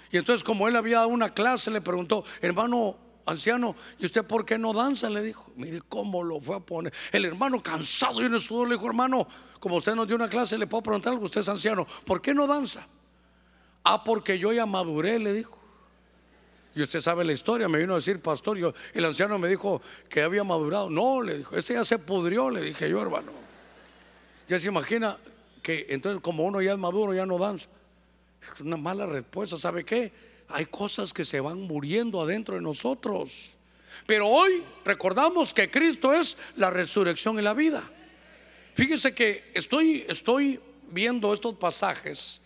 Y entonces, como él había dado una clase, le preguntó, hermano anciano, ¿y usted por qué no danza? Le dijo, mire cómo lo fue a poner. El hermano cansado y en el sudor le dijo, hermano, como usted nos dio una clase, le puedo preguntar algo, usted es anciano, ¿por qué no danza? Ah, porque yo ya maduré, le dijo. Y usted sabe la historia, me vino a decir, pastor, yo, el anciano me dijo que había madurado. No, le dijo, este ya se pudrió, le dije yo, hermano. Ya se imagina que entonces como uno ya es maduro, ya no danza. Es una mala respuesta, ¿sabe qué? Hay cosas que se van muriendo adentro de nosotros. Pero hoy recordamos que Cristo es la resurrección y la vida. Fíjese que estoy, estoy viendo estos pasajes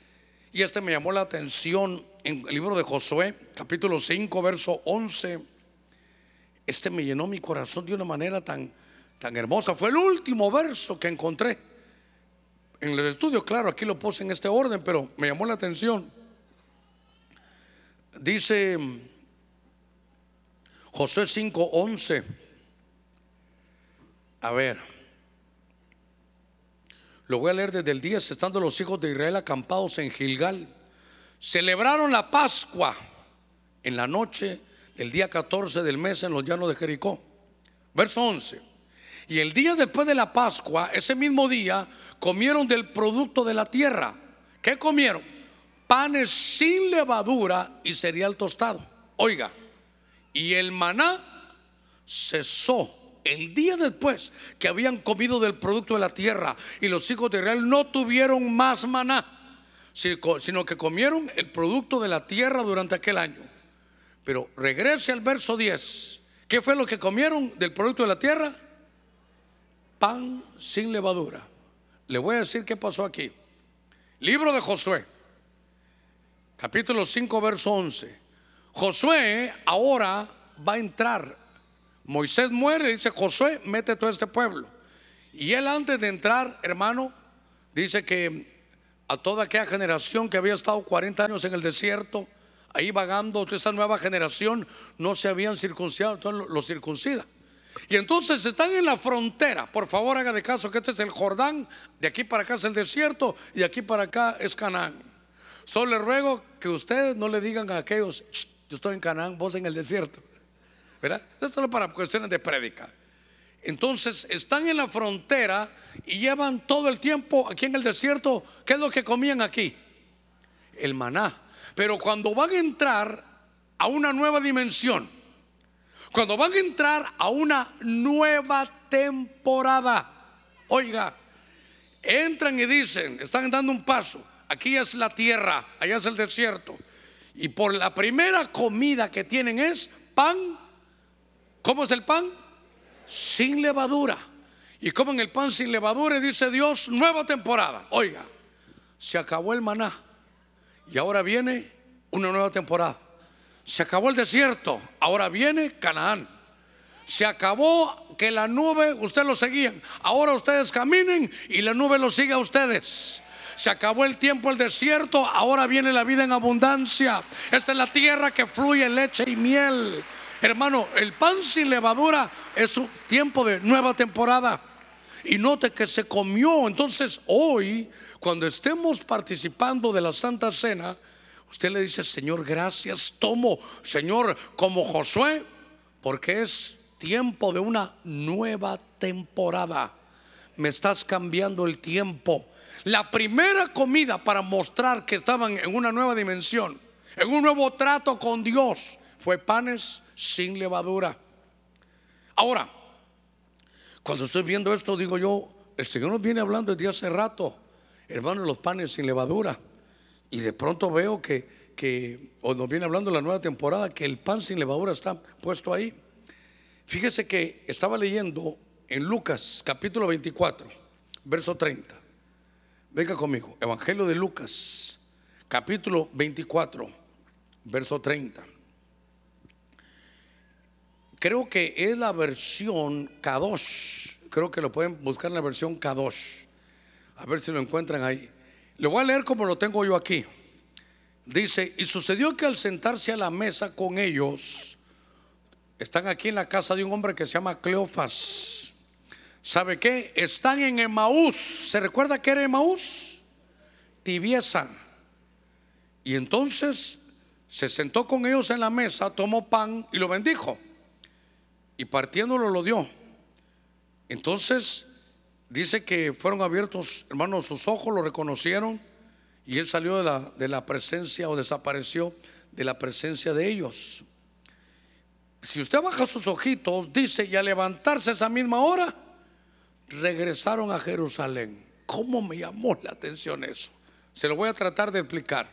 y este me llamó la atención en el libro de Josué, capítulo 5, verso 11. Este me llenó mi corazón de una manera tan, tan hermosa. Fue el último verso que encontré. En el estudio, claro, aquí lo puse en este orden, pero me llamó la atención. Dice Josué 5, 11. A ver. Lo voy a leer desde el 10, estando los hijos de Israel acampados en Gilgal. Celebraron la Pascua en la noche del día 14 del mes en los llanos de Jericó. Verso 11. Y el día después de la Pascua, ese mismo día, comieron del producto de la tierra. ¿Qué comieron? Panes sin levadura y cereal tostado. Oiga, y el maná cesó el día después que habían comido del producto de la tierra y los hijos de Israel no tuvieron más maná, sino que comieron el producto de la tierra durante aquel año. Pero regrese al verso 10. ¿Qué fue lo que comieron del producto de la tierra? Pan sin levadura. Le voy a decir qué pasó aquí. Libro de Josué, capítulo 5, verso 11. Josué ahora va a entrar. Moisés muere, dice Josué, mete todo este pueblo. Y él antes de entrar, hermano, dice que a toda aquella generación que había estado 40 años en el desierto, ahí vagando, esa nueva generación no se habían circuncidado, entonces los circuncida. Y entonces están en la frontera. Por favor, haga de caso que este es el Jordán, de aquí para acá es el desierto y de aquí para acá es Canaán. Solo le ruego que ustedes no le digan a aquellos, yo estoy en Canaán, vos en el desierto. ¿Verdad? Esto es para cuestiones de prédica. Entonces están en la frontera y llevan todo el tiempo aquí en el desierto. ¿Qué es lo que comían aquí? El maná. Pero cuando van a entrar a una nueva dimensión, cuando van a entrar a una nueva temporada, oiga, entran y dicen, están dando un paso, aquí es la tierra, allá es el desierto. Y por la primera comida que tienen es pan. ¿Cómo es el pan? Sin levadura. Y comen el pan sin levadura dice Dios, nueva temporada. Oiga, se acabó el maná. Y ahora viene una nueva temporada. Se acabó el desierto. Ahora viene Canaán. Se acabó que la nube, ustedes lo seguían. Ahora ustedes caminen y la nube lo sigue a ustedes. Se acabó el tiempo, el desierto, ahora viene la vida en abundancia. Esta es la tierra que fluye leche y miel. Hermano, el pan sin levadura es un tiempo de nueva temporada. Y note que se comió. Entonces hoy, cuando estemos participando de la Santa Cena, usted le dice, Señor, gracias, tomo, Señor, como Josué, porque es tiempo de una nueva temporada. Me estás cambiando el tiempo. La primera comida para mostrar que estaban en una nueva dimensión, en un nuevo trato con Dios, fue panes sin levadura. Ahora, cuando estoy viendo esto, digo yo, el Señor nos viene hablando desde hace rato, hermano, los panes sin levadura. Y de pronto veo que, que o nos viene hablando la nueva temporada, que el pan sin levadura está puesto ahí. Fíjese que estaba leyendo en Lucas capítulo 24, verso 30. Venga conmigo, Evangelio de Lucas, capítulo 24, verso 30. Creo que es la versión Kadosh. Creo que lo pueden buscar en la versión Kadosh. A ver si lo encuentran ahí. Le voy a leer como lo tengo yo aquí. Dice, y sucedió que al sentarse a la mesa con ellos, están aquí en la casa de un hombre que se llama Cleofas ¿Sabe qué? Están en Emaús. ¿Se recuerda que era Emaús? Tibieza. Y entonces se sentó con ellos en la mesa, tomó pan y lo bendijo. Y partiéndolo lo dio. Entonces dice que fueron abiertos, hermanos, sus ojos, lo reconocieron y él salió de la, de la presencia o desapareció de la presencia de ellos. Si usted baja sus ojitos, dice, y al levantarse esa misma hora, regresaron a Jerusalén. ¿Cómo me llamó la atención eso? Se lo voy a tratar de explicar.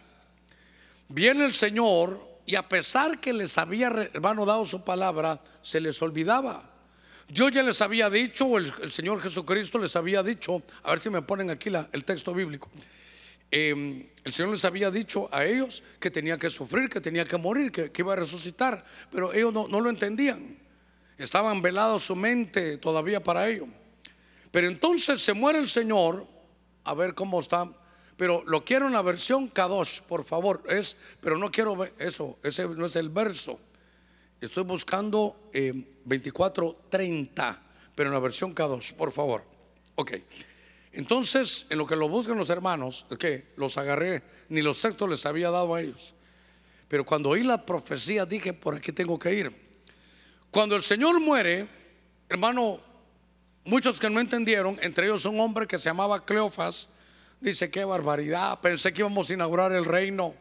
Viene el Señor y a pesar que les había, hermano, dado su palabra, se les olvidaba. Dios ya les había dicho, o el, Señor Jesucristo les había dicho, a ver si me ponen aquí el texto bíblico. Em, el Señor les había dicho a ellos que tenía que sufrir, que tenía que morir, que, iba a resucitar, pero ellos no, no lo entendían. Estaban velados su mente todavía para ello. Pero entonces se muere el Señor, a ver cómo está. Pero lo quiero en la versión Kadosh, por favor. Es, pero no quiero eso, ese no es el verso. Estoy buscando eh, 24:30, pero en la versión Kadosh, por favor. Ok. Entonces, en lo que lo buscan los hermanos, es que los agarré, ni los textos les había dado a ellos. Pero cuando oí la profecía dije, por aquí tengo que ir. Cuando el Señor muere, hermano, Muchos que no entendieron, entre ellos un hombre que se llamaba Cleofas, dice, qué barbaridad, pensé que íbamos a inaugurar el reino,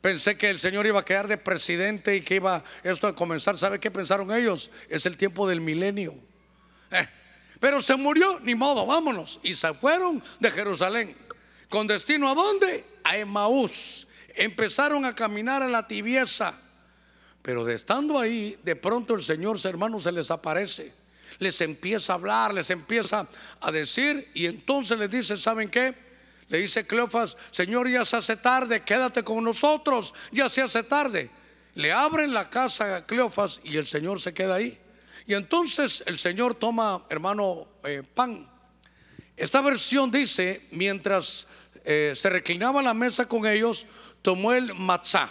pensé que el Señor iba a quedar de presidente y que iba esto a comenzar. ¿Sabe qué pensaron ellos? Es el tiempo del milenio. Eh, pero se murió, ni modo, vámonos. Y se fueron de Jerusalén. ¿Con destino a dónde? A Emaús. Empezaron a caminar a la tibieza. Pero de estando ahí, de pronto el Señor, hermanos, se les aparece. Les empieza a hablar, les empieza a decir. Y entonces les dice, ¿saben qué? Le dice Cleofas, Señor, ya se hace tarde, quédate con nosotros, ya se hace tarde. Le abren la casa a Cleofas y el Señor se queda ahí. Y entonces el Señor toma, hermano, eh, pan. Esta versión dice, mientras eh, se reclinaba la mesa con ellos, tomó el matzá.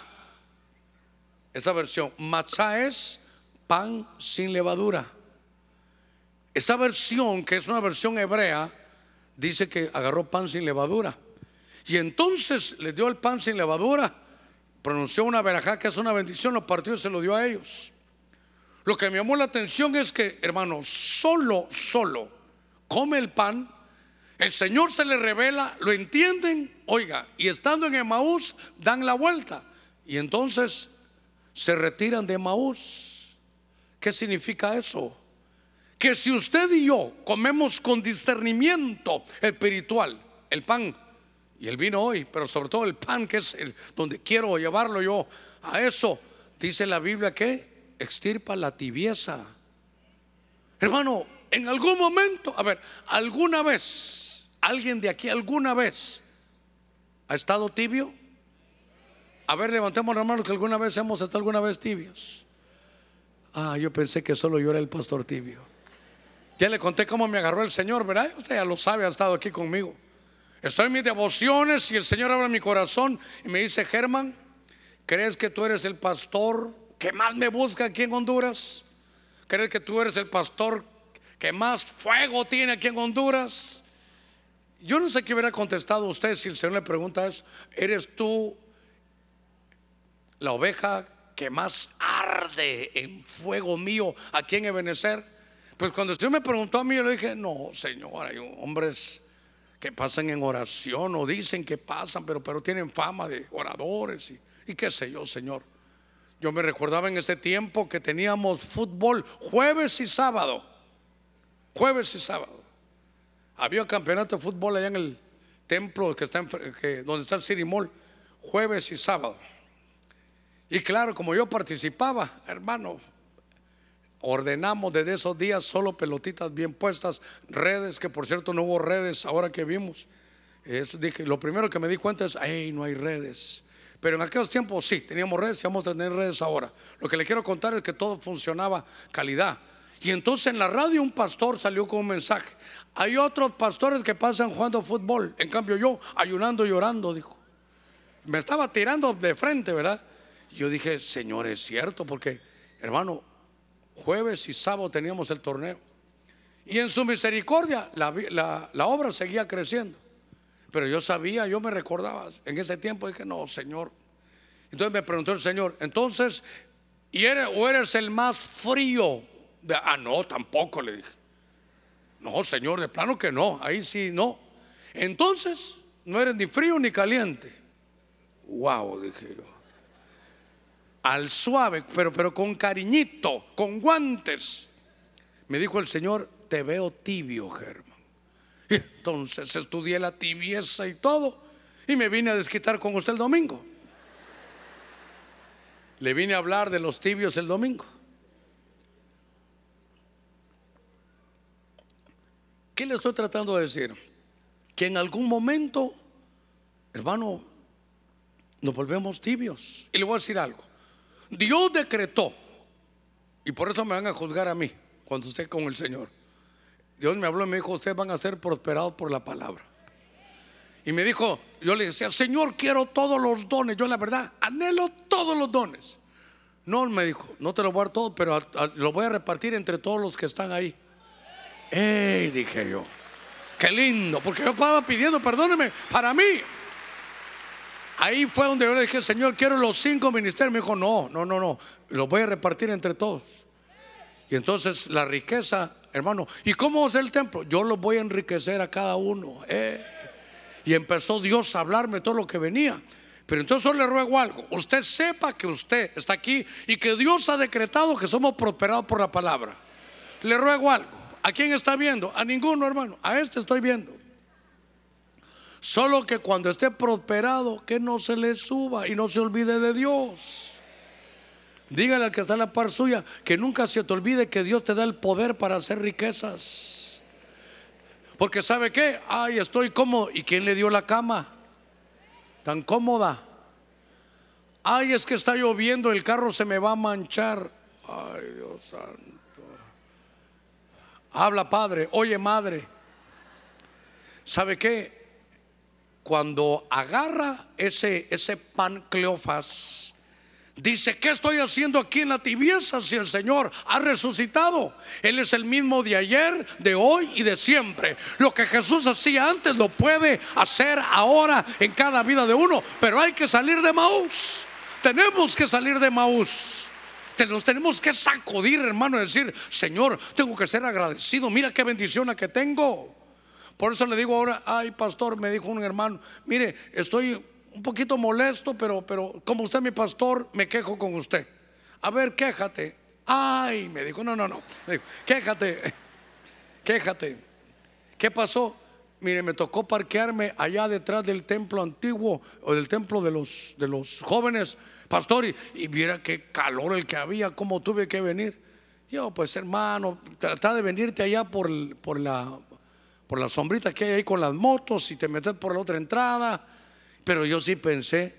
Esta versión, matzá es pan sin levadura. Esta versión, que es una versión hebrea, dice que agarró pan sin levadura. Y entonces le dio el pan sin levadura pronunció una verajá que es una bendición, lo partió y se lo dio a ellos. Lo que me llamó la atención es que, hermano, solo, solo come el pan, el Señor se le revela, lo entienden, oiga, y estando en Emaús dan la vuelta y entonces se retiran de Emaús. ¿Qué significa eso? Que si usted y yo comemos con discernimiento espiritual el pan, y el vino hoy, pero sobre todo el pan, que es el, donde quiero llevarlo yo a eso, dice la Biblia que extirpa la tibieza. Hermano, en algún momento, a ver, alguna vez, alguien de aquí alguna vez ha estado tibio. A ver, levantemos las manos que alguna vez hemos estado alguna vez tibios. Ah, yo pensé que solo yo era el pastor tibio. Ya le conté cómo me agarró el Señor, ¿verdad? Usted ya lo sabe, ha estado aquí conmigo. Estoy en mis devociones y el Señor habla en mi corazón y me dice, Germán, ¿crees que tú eres el pastor que más me busca aquí en Honduras? ¿Crees que tú eres el pastor que más fuego tiene aquí en Honduras? Yo no sé qué hubiera contestado usted si el Señor le pregunta eso. ¿Eres tú la oveja que más arde en fuego mío aquí en Ebenezer? Pues cuando el Señor me preguntó a mí, yo le dije, no, Señor, hay hombres que pasan en oración o dicen que pasan, pero, pero tienen fama de oradores y, y qué sé yo, Señor. Yo me recordaba en ese tiempo que teníamos fútbol jueves y sábado. Jueves y sábado. Había campeonato de fútbol allá en el templo que está que, donde está el Cirimol, jueves y sábado. Y claro, como yo participaba, hermano, Ordenamos desde esos días solo pelotitas bien puestas, redes, que por cierto no hubo redes ahora que vimos. Eso dije, lo primero que me di cuenta es, ay, no hay redes. Pero en aquellos tiempos sí, teníamos redes y vamos a tener redes ahora. Lo que le quiero contar es que todo funcionaba calidad. Y entonces en la radio un pastor salió con un mensaje. Hay otros pastores que pasan jugando fútbol. En cambio yo ayunando y llorando, dijo. Me estaba tirando de frente, ¿verdad? Y yo dije, Señor, es cierto, porque hermano, jueves y sábado teníamos el torneo. Y en su misericordia la, obra seguía creciendo. Pero yo sabía, yo me recordaba, en ese tiempo dije, no, Señor. Entonces me preguntó el Señor, entonces, ¿y eres, o eres el más frío? ah, no, tampoco le dije. No, Señor, de plano que no, ahí sí, no. Entonces, no eres ni frío ni caliente. Wow, dije yo al suave, pero, pero con cariñito, con guantes. Me dijo el Señor, te veo tibio, Germán. Y entonces estudié la tibieza y todo y me vine a desquitar con usted el domingo. Le vine a hablar de los tibios el domingo. ¿Qué le estoy tratando de decir? Que en algún momento, hermano, nos volvemos tibios. Y le voy a decir algo. Dios decretó, y por eso me van a juzgar a mí cuando esté con el Señor. Dios me habló y me dijo, ustedes van a ser prosperados por la palabra. Y me dijo, yo le decía, Señor, quiero todos los dones. Yo la verdad, anhelo todos los dones. No, me dijo, no te lo voy a dar todo, pero lo voy a repartir entre todos los que están ahí. ¡Ey! Dije yo, qué lindo, porque yo estaba pidiendo, perdóneme, para mí. Ahí fue donde yo le dije, Señor, quiero los cinco ministerios. Me dijo, no, no, no, no, los voy a repartir entre todos. Y entonces la riqueza, hermano, ¿y cómo ser el templo? Yo los voy a enriquecer a cada uno. Eh. Y empezó Dios a hablarme todo lo que venía. Pero entonces yo le ruego algo. Usted sepa que usted está aquí y que Dios ha decretado que somos prosperados por la palabra. Le ruego algo. ¿A quién está viendo? A ninguno, hermano. A este estoy viendo. Solo que cuando esté prosperado, que no se le suba y no se olvide de Dios. Dígale al que está en la par suya que nunca se te olvide que Dios te da el poder para hacer riquezas. Porque sabe qué, ay, estoy cómodo. ¿Y quién le dio la cama? Tan cómoda. Ay, es que está lloviendo, el carro se me va a manchar. Ay, Dios santo. Habla padre, oye madre. ¿Sabe qué? Cuando agarra ese, ese pan Cleofas, dice, ¿qué estoy haciendo aquí en la tibieza si el Señor ha resucitado? Él es el mismo de ayer, de hoy y de siempre. Lo que Jesús hacía antes lo puede hacer ahora en cada vida de uno, pero hay que salir de Maús. Tenemos que salir de Maús. Nos tenemos que sacudir, hermano, y decir, Señor, tengo que ser agradecido. Mira qué bendición la que tengo. Por eso le digo ahora, ay, pastor, me dijo un hermano, mire, estoy un poquito molesto, pero, pero como usted es mi pastor, me quejo con usted. A ver, quéjate. Ay, me dijo, no, no, no. Me dijo, quéjate, quéjate. ¿Qué pasó? Mire, me tocó parquearme allá detrás del templo antiguo o del templo de los, de los jóvenes, pastor, y, y viera qué calor el que había, cómo tuve que venir. Yo, pues hermano, trata de venirte allá por, por, la, por la sombrita que hay ahí con las motos y te metes por la otra entrada. Pero yo sí pensé,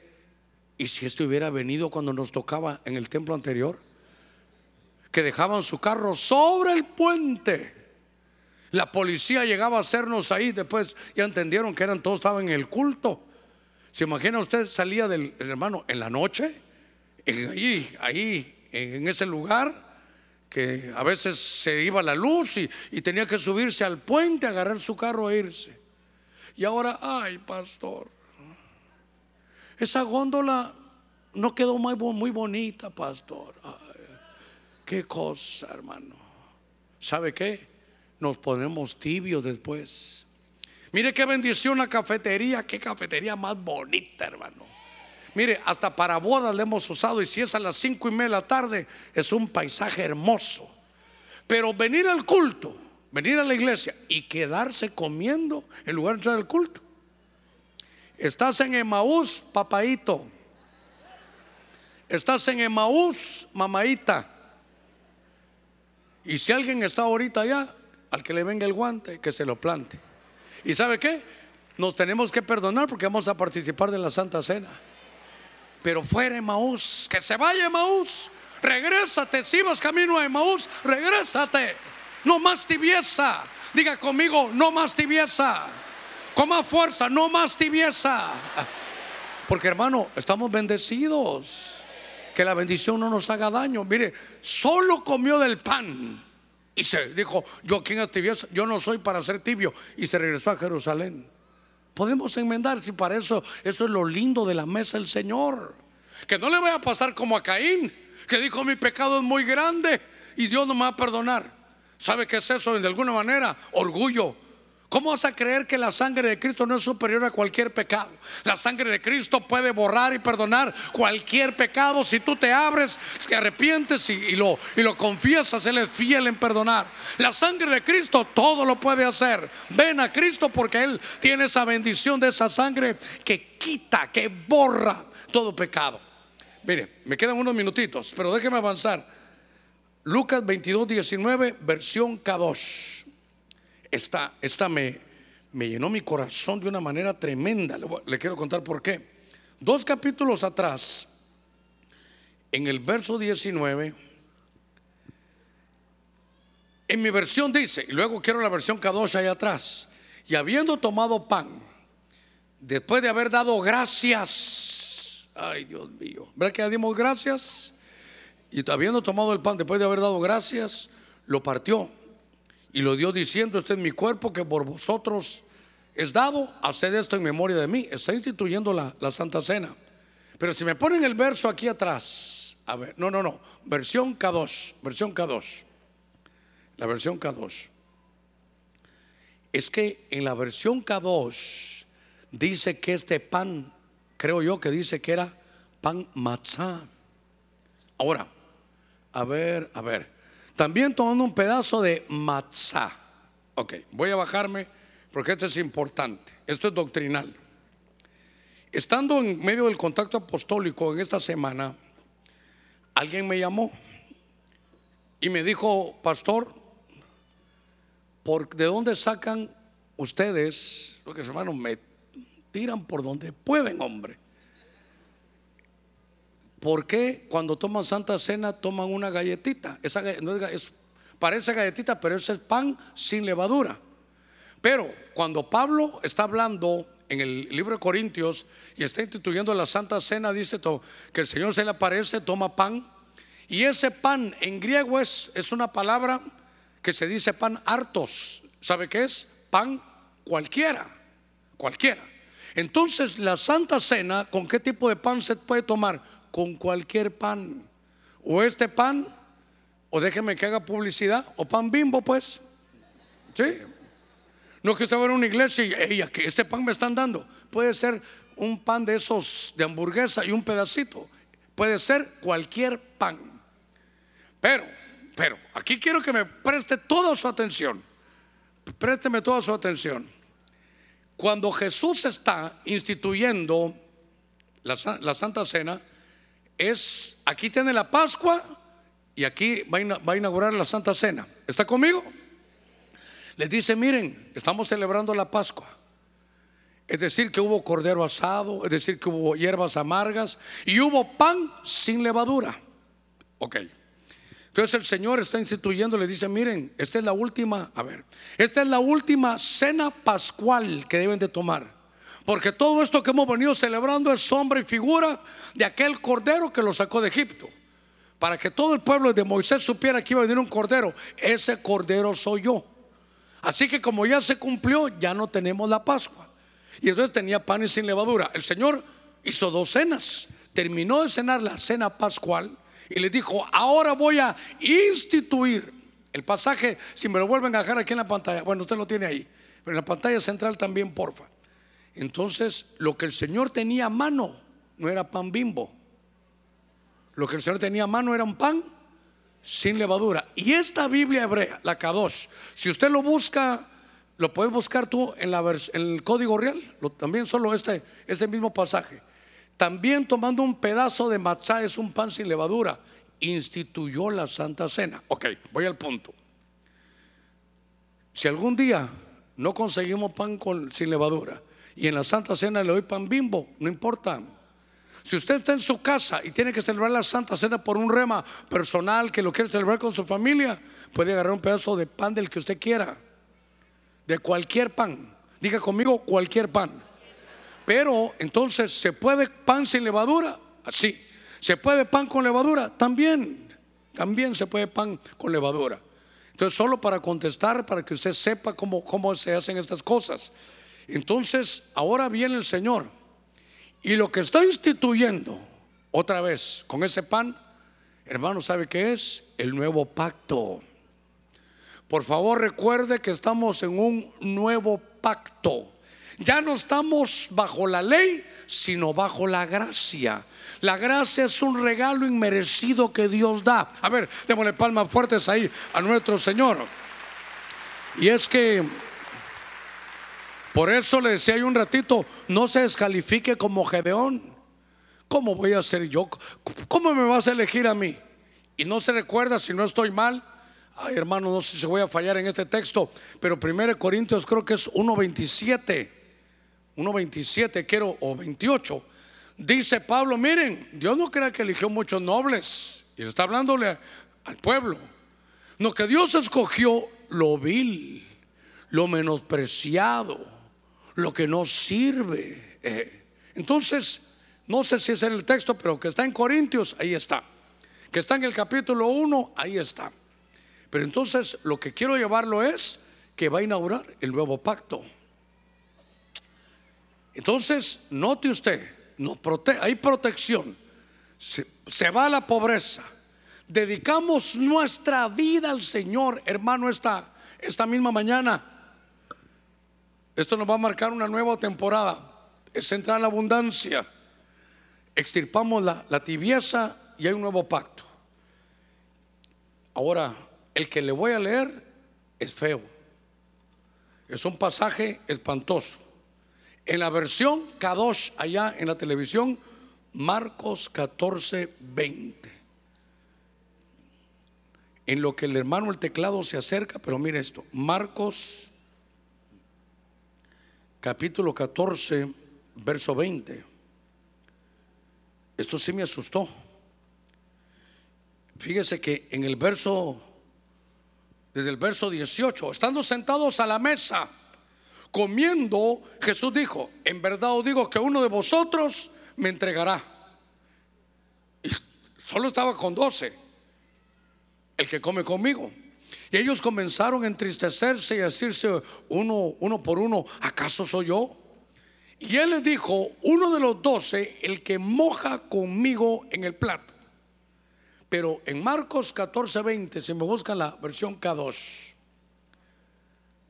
¿y si este hubiera venido cuando nos tocaba en el templo anterior? Que dejaban su carro sobre el puente. La policía llegaba a hacernos ahí, después ya entendieron que eran todos estaban en el culto. ¿Se imagina usted salía del hermano en la noche? ahí, ahí, en ese lugar, que a veces se iba la luz y, tenía que subirse al puente, agarrar su carro e irse. Y ahora, ay, pastor, esa góndola no quedó muy, muy bonita, pastor. Ay, qué cosa, hermano. ¿Sabe qué? Nos ponemos tibios después. Mire qué bendición la cafetería, qué cafetería más bonita, hermano. Mire, hasta para bodas le hemos usado y si es a las cinco y media de la tarde, es un paisaje hermoso. Pero venir al culto, venir a la iglesia y quedarse comiendo en lugar de entrar al culto. Estás en Emaús, papaito. Estás en Emaús, mamaita. Y si alguien está ahorita allá, al que le venga el guante, que se lo plante. ¿Y sabe qué? Nos tenemos que perdonar porque vamos a participar de la Santa Cena. Pero fuera Emaús, que se vaya Emaús. Regrésate, si vas camino a Emaús, regrésate. No más tibieza. Diga conmigo, no más tibieza. Con más fuerza, no más tibieza. Porque hermano, estamos bendecidos. Que la bendición no nos haga daño. Mire, solo comió del pan. Y se dijo, yo aquí en tibieza, yo no soy para ser tibio. Y se regresó a Jerusalén. Podemos enmendar si para eso, eso es lo lindo de la mesa del Señor. Que no le vaya a pasar como a Caín, que dijo mi pecado es muy grande y Dios no me va a perdonar. ¿Sabe qué es eso? De alguna manera, orgullo. ¿Cómo vas a creer que la sangre de Cristo no es superior a cualquier pecado? La sangre de Cristo puede borrar y perdonar cualquier pecado si tú te abres, te arrepientes y, lo, y lo confiesas, Él es fiel en perdonar. La sangre de Cristo todo lo puede hacer. Ven a Cristo porque Él tiene esa bendición de esa sangre que quita, que borra todo pecado. Mire, me quedan unos minutitos, pero déjeme avanzar. Lucas 22, 19, versión Kadosh. Esta, esta me, me llenó mi corazón de una manera tremenda. Le, quiero contar por qué. Dos capítulos atrás, en el verso 19, en mi versión dice, y luego quiero la versión Kadosh ahí atrás, y habiendo tomado pan, después de haber dado gracias, ay Dios mío, ¿verdad que dimos gracias? Y habiendo tomado el pan, después de haber dado gracias, lo partió y lo dio diciendo, este es mi cuerpo que por vosotros es dado, haced esto en memoria de mí. Está instituyendo la, la Santa Cena. Pero si me ponen el verso aquí atrás, a ver, no, no, no, versión K2, versión K2, la versión K2. Es que en la versión K2 dice que este pan, creo yo que dice que era pan matzá. Ahora, a ver, a ver, también tomando un pedazo de matzá. Ok, voy a bajarme porque esto es importante, esto es doctrinal. Estando en medio del contacto apostólico en esta semana, alguien me llamó y me dijo, pastor, ¿de dónde sacan ustedes, lo que hermanos, me tiran por donde pueden, hombre? ¿Por qué cuando toman Santa Cena toman una galletita? Esa no parece galletita, pero es pan sin levadura. Pero cuando Pablo está hablando en el libro de Corintios y está instituyendo la Santa Cena, dice que el Señor se le aparece, toma pan. Y ese pan en griego es, es una palabra que se dice pan hartos. ¿Sabe qué es? Pan cualquiera, cualquiera. Entonces la Santa Cena, ¿con qué tipo de pan se puede tomar? Con cualquier pan. O este pan, o déjeme que haga publicidad, o pan bimbo pues. ¿Sí? No que estaba en una iglesia y ella, que este pan me están dando. Puede ser un pan de esos de hamburguesa y un pedacito. Puede ser cualquier pan. Pero, pero, aquí quiero que me preste toda su atención. Présteme toda su atención. Cuando Jesús está instituyendo la, la Santa Cena, es, aquí tiene la Pascua y aquí va a inaugurar la Santa Cena. ¿Está conmigo? les dice, miren, estamos celebrando la Pascua. Es decir, que hubo cordero asado, es decir, que hubo hierbas amargas y hubo pan sin levadura. Ok. Entonces el Señor está instituyendo, le dice, miren, esta es la última, a ver, esta es la última cena pascual que deben de tomar. Porque todo esto que hemos venido celebrando es sombra y figura de aquel cordero que lo sacó de Egipto. Para que todo el pueblo de Moisés supiera que iba a venir un cordero. Ese cordero soy yo. Así que como ya se cumplió, ya no tenemos la Pascua. Y entonces tenía panes sin levadura. El Señor hizo dos cenas. Terminó de cenar la cena pascual y le dijo, ahora voy a instituir el pasaje, si me lo vuelven a dejar aquí en la pantalla, bueno, usted lo tiene ahí, pero en la pantalla central también, porfa. Entonces, lo que el Señor tenía a mano no era pan bimbo. Lo que el Señor tenía a mano era un pan sin levadura. Y esta Biblia hebrea, la Kadosh, si usted lo busca, lo puedes buscar tú en, el código real, también solo este, este mismo pasaje. También tomando un pedazo de matzá, es un pan sin levadura, instituyó la Santa Cena. Ok, voy al punto. Si algún día no conseguimos pan sin levadura y en la Santa Cena le doy pan bimbo, no importa si usted está en su casa y tiene que celebrar la Santa Cena por un rema personal que lo quiere celebrar con su familia, puede agarrar un pedazo de pan del que usted quiera, de cualquier pan. Diga conmigo cualquier pan. Pero entonces, ¿se puede pan sin levadura? Sí. ¿Se puede pan con levadura? También. También se puede pan con levadura. Entonces, solo para contestar, para que usted sepa cómo se hacen estas cosas. Entonces, ahora viene el Señor y lo que está instituyendo otra vez con ese pan, hermano, ¿sabe qué es? El nuevo pacto. Por favor, recuerde que estamos en un nuevo pacto. Ya no estamos bajo la ley, sino bajo la gracia. La gracia es un regalo inmerecido que Dios da. A ver, démosle palmas fuertes ahí a nuestro Señor. Y es que por eso le decía ahí un ratito, no se descalifique como Gedeón. ¿Cómo voy a ser yo? ¿Cómo me vas a elegir a mí? Y no se recuerda si no estoy mal. Ay, hermano, no sé si voy a fallar en este texto, pero 1 Corintios creo que es 1.27. 1.27 quiero, o 28. Dice Pablo, miren, Dios no crea que eligió muchos nobles. Y está hablándole al pueblo. No, que Dios escogió lo vil, lo menospreciado lo que no sirve. Eh, entonces, no sé si es en el texto, pero que está en Corintios, ahí está. Que está en el capítulo 1, ahí está. Pero entonces lo que quiero llevarlo es que va a inaugurar el nuevo pacto. Entonces, note usted, hay protección, se, va la pobreza. Dedicamos nuestra vida al Señor, hermano, esta, esta misma mañana. Esto nos va a marcar una nueva temporada. Es entrar en la abundancia. Extirpamos la, tibieza y hay un nuevo pacto. Ahora, el que le voy a leer es feo. Es un pasaje espantoso. En la versión Kadosh, allá en la televisión, Marcos 14, 20. En lo que el hermano el teclado se acerca, pero mire esto, Marcos capítulo 14, verso 20. Esto sí me asustó. Fíjese que en el verso, desde el verso 18, estando sentados a la mesa, comiendo, Jesús dijo, en verdad os digo que uno de vosotros me entregará. Y solo estaba con doce, el que come conmigo. Y ellos comenzaron a entristecerse y a decirse uno, uno por uno, ¿acaso soy yo? Y él les dijo, uno de los doce, el que moja conmigo en el plato. Pero en Marcos 14, 20, si me buscan la versión K2,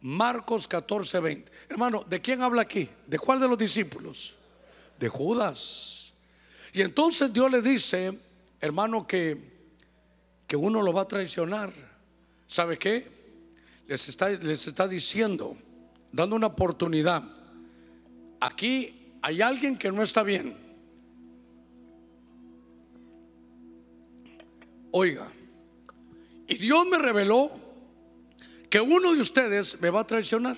Marcos 14, 20. Hermano, ¿de quién habla aquí? ¿De cuál de los discípulos? De Judas. Y entonces Dios le dice, hermano, que, que uno lo va a traicionar. ¿Sabe qué? Les está, les está diciendo, dando una oportunidad. Aquí hay alguien que no está bien. Oiga, y Dios me reveló que uno de ustedes me va a traicionar.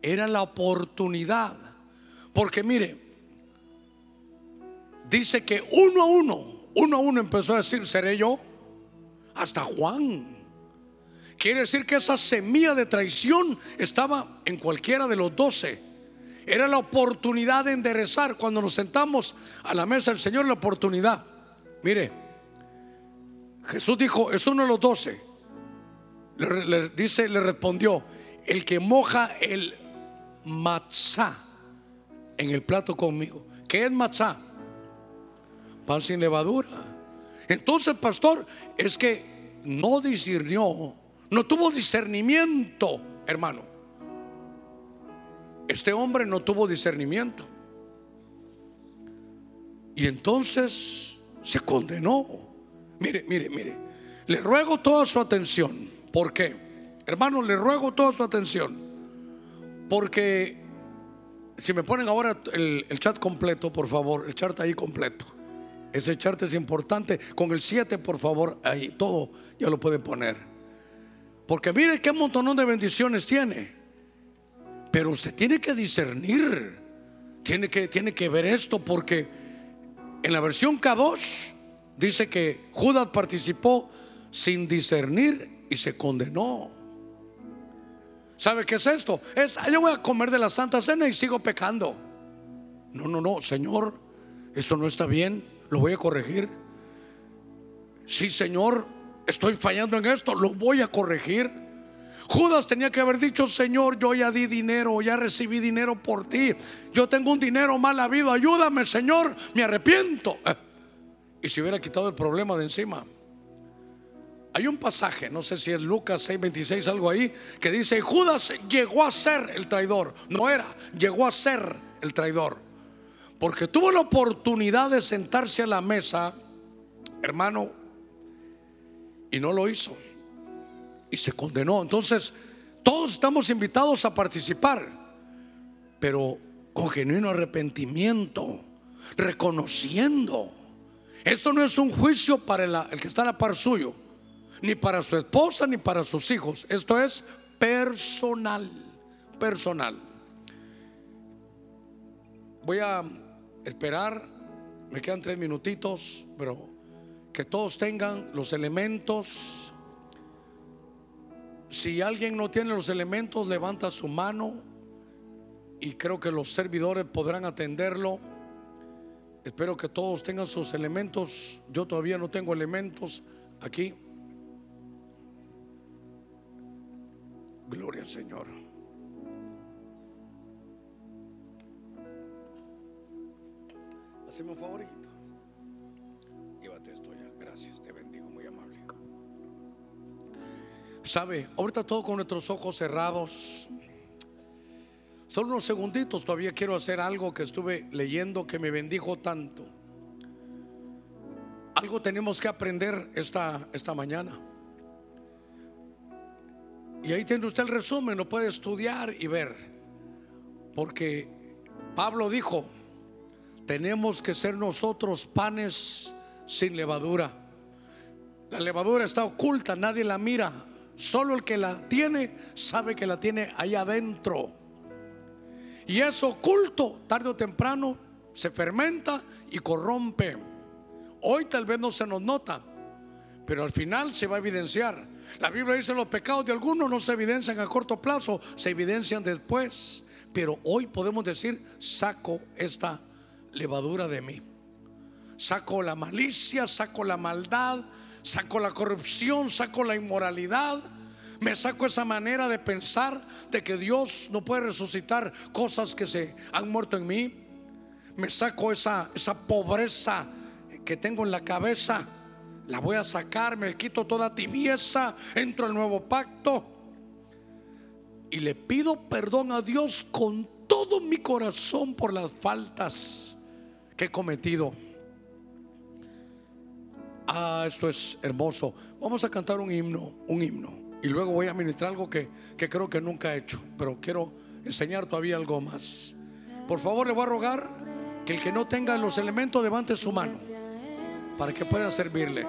Era la oportunidad. Porque mire, dice que uno a uno, uno a uno empezó a decir, seré yo, hasta Juan. Quiere decir que esa semilla de traición estaba en cualquiera de los doce. Era la oportunidad de enderezar. Cuando nos sentamos a la mesa del Señor, la oportunidad. Mire, Jesús dijo, es uno de los doce. Le, dice, le respondió, el que moja el matzá en el plato conmigo. ¿Qué es matzá? Pan sin levadura. Entonces, pastor, es que no discernió, no tuvo discernimiento, hermano. Este hombre no tuvo discernimiento. Y entonces se condenó. Mire, mire, mire. Le ruego toda su atención. ¿Por qué? Hermano, le ruego toda su atención. Porque si me ponen ahora el, chat completo, por favor, el chat ahí completo. Ese chat es importante. Con el 7, por favor, ahí todo ya lo pueden poner. Porque mire qué montón de bendiciones tiene. Pero usted tiene que discernir. Tiene que, tiene que ver esto porque en la versión Kadosh dice que Judas participó sin discernir y se condenó. ¿Sabe qué es esto? Es, yo voy a comer de la Santa Cena y sigo pecando. No, no, no, Señor, esto no está bien, lo voy a corregir. Sí, Señor, estoy fallando en esto, lo voy a corregir. Judas tenía que haber dicho, Señor, yo ya di dinero, ya recibí dinero por ti. Yo tengo un dinero mal habido, ayúdame, Señor, me arrepiento. Eh, y se hubiera quitado el problema de encima. Hay un pasaje, no sé si es Lucas 6:26, algo ahí, que dice, Judas llegó a ser el traidor. No era, llegó a ser el traidor. Porque tuvo la oportunidad de sentarse a la mesa, hermano, y no lo hizo. Y se condenó. Entonces, todos estamos invitados a participar, pero con genuino arrepentimiento, reconociendo esto no es un juicio para el, que está a la par suyo, ni para su esposa, ni para sus hijos. Esto es personal, personal. Voy a esperar, me quedan tres minutitos, pero que todos tengan los elementos. Si alguien no tiene los elementos, levanta su mano y creo que los servidores podrán atenderlo. Espero que todos tengan sus elementos. Yo todavía no tengo elementos aquí. Gloria al Señor. Haceme un favor. Sabe, ahorita todo con nuestros ojos cerrados. Solo unos segunditos, todavía quiero hacer algo que estuve leyendo que me bendijo tanto. Algo tenemos que aprender esta, esta mañana. Y ahí tiene usted el resumen, lo puede estudiar y ver. Porque Pablo dijo, tenemos que ser nosotros panes sin levadura. La levadura está oculta, nadie la mira. Solo el que la tiene sabe que la tiene ahí adentro. Y es oculto, tarde o temprano, se fermenta y corrompe. Hoy tal vez no se nos nota, pero al final se va a evidenciar. La Biblia dice los pecados de algunos no se evidencian a corto plazo, se evidencian después. Pero hoy podemos decir, saco esta levadura de mí. Saco la malicia, saco la maldad, saco la corrupción, saco la inmoralidad. Me saco esa manera de pensar de que Dios no puede resucitar cosas que se han muerto en mí. Me saco esa, esa pobreza que tengo en la cabeza la voy a sacar, me quito toda tibieza, entro al nuevo pacto y le pido perdón a Dios con todo mi corazón por las faltas que he cometido. Ah, esto es hermoso. Vamos a cantar un himno, un himno. Y luego voy a ministrar algo que, que creo que nunca he hecho, pero quiero enseñar todavía algo más. Por favor, le voy a rogar que el que no tenga los elementos levante su mano para que pueda servirle.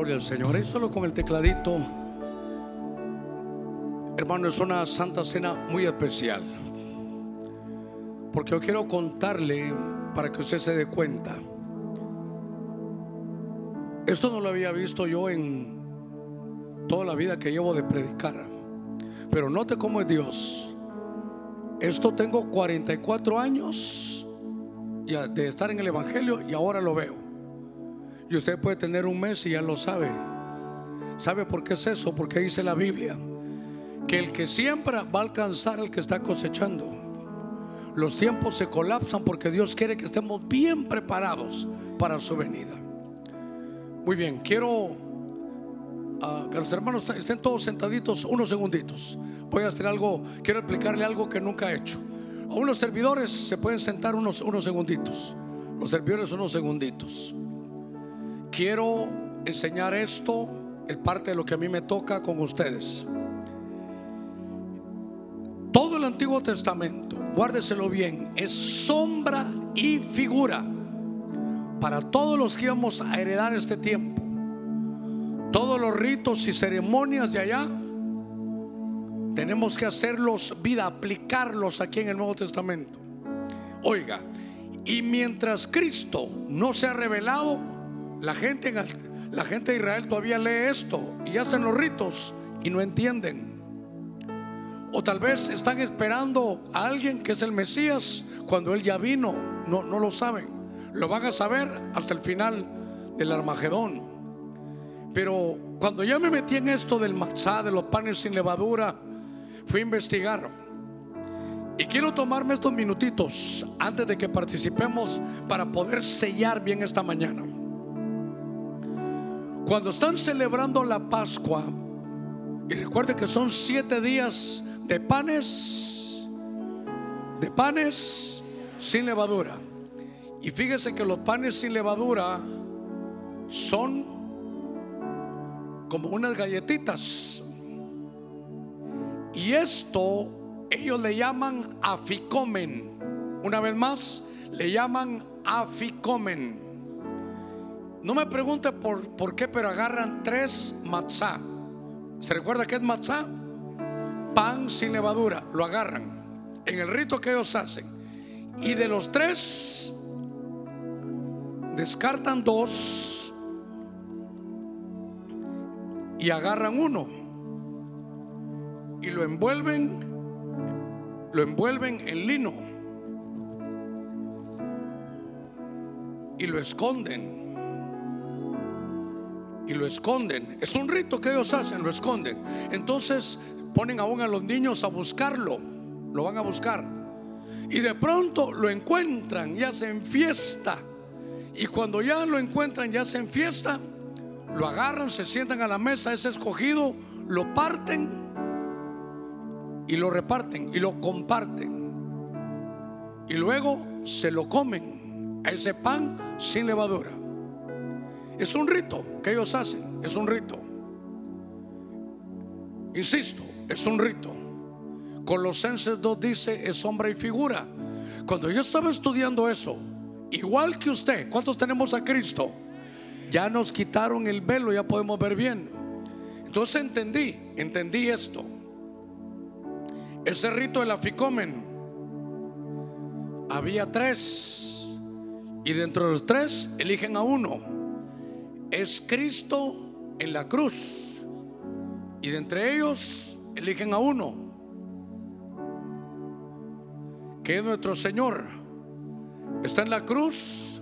Gloria al Señor. Y solo con el tecladito. Hermano, es una santa cena muy especial. Porque yo quiero contarle para que usted se dé cuenta. Esto no lo había visto yo en toda la vida que llevo de predicar. Pero note cómo es Dios. Esto tengo 44 años de estar en el Evangelio y ahora lo veo. Y usted puede tener un mes y ya lo sabe. ¿Sabe por qué es eso? Porque dice la Biblia que el que siembra va a alcanzar al que está cosechando. Los tiempos se colapsan porque Dios quiere que estemos bien preparados para su venida. Muy bien, quiero ah, que los hermanos estén todos sentaditos unos segunditos. Voy a hacer algo, quiero explicarle algo que nunca he hecho. A unos servidores se pueden sentar unos, unos segunditos. Los servidores unos segunditos. Quiero enseñar esto, es parte de lo que a mí me toca con ustedes. Todo el Antiguo Testamento, guárdeselo bien, es sombra y figura. para todos los que íbamos a heredar este tiempo. Todos los ritos y ceremonias de allá tenemos que hacerlos vida, aplicarlos aquí en el Nuevo Testamento. Oiga, y mientras Cristo no se ha revelado, la gente, en- la gente de Israel todavía lee esto y hacen los ritos y no entienden. O tal vez están esperando a alguien que es el Mesías cuando Él ya vino. No, no lo saben. Lo van a saber hasta el final del Armagedón. Pero cuando ya me metí en esto del matzá, de los panes sin levadura, fui a investigar. Y quiero tomarme estos minutitos antes de que participemos para poder sellar bien esta mañana. Cuando están celebrando la Pascua, y recuerde que son siete días de panes, de panes sin levadura. Y fíjese que los panes sin levadura son como unas galletitas. Y esto ellos le llaman aficomen. Una vez más, le llaman aficomen. No me pregunte por, por qué, pero agarran tres matzá. ¿Se recuerda qué es matzá? Pan sin levadura. Lo agarran en el rito que ellos hacen. Y de los tres, descartan dos y agarran uno y lo envuelven, lo envuelven en lino y lo esconden. Y lo esconden. Es un rito que ellos hacen, lo esconden. Entonces ponen aún a los niños a buscarlo. Lo van a buscar. Y de pronto lo encuentran y hacen fiesta. Y cuando ya lo encuentran y hacen fiesta, lo agarran, se sientan a la mesa, es escogido, lo parten y lo reparten y lo comparten. Y luego se lo comen a ese pan sin levadura. Es un rito que ellos hacen, es un rito. Insisto, es un rito. Colosenses 2 dice, es sombra y figura. Cuando yo estaba estudiando eso, igual que usted, ¿cuántos tenemos a Cristo? Ya nos quitaron el velo, ya podemos ver bien. Entonces entendí, entendí esto. Ese rito del aficomen, había tres, y dentro de los tres eligen a uno. Es Cristo en la cruz, y de entre ellos eligen a uno, que es nuestro Señor. Está en la cruz,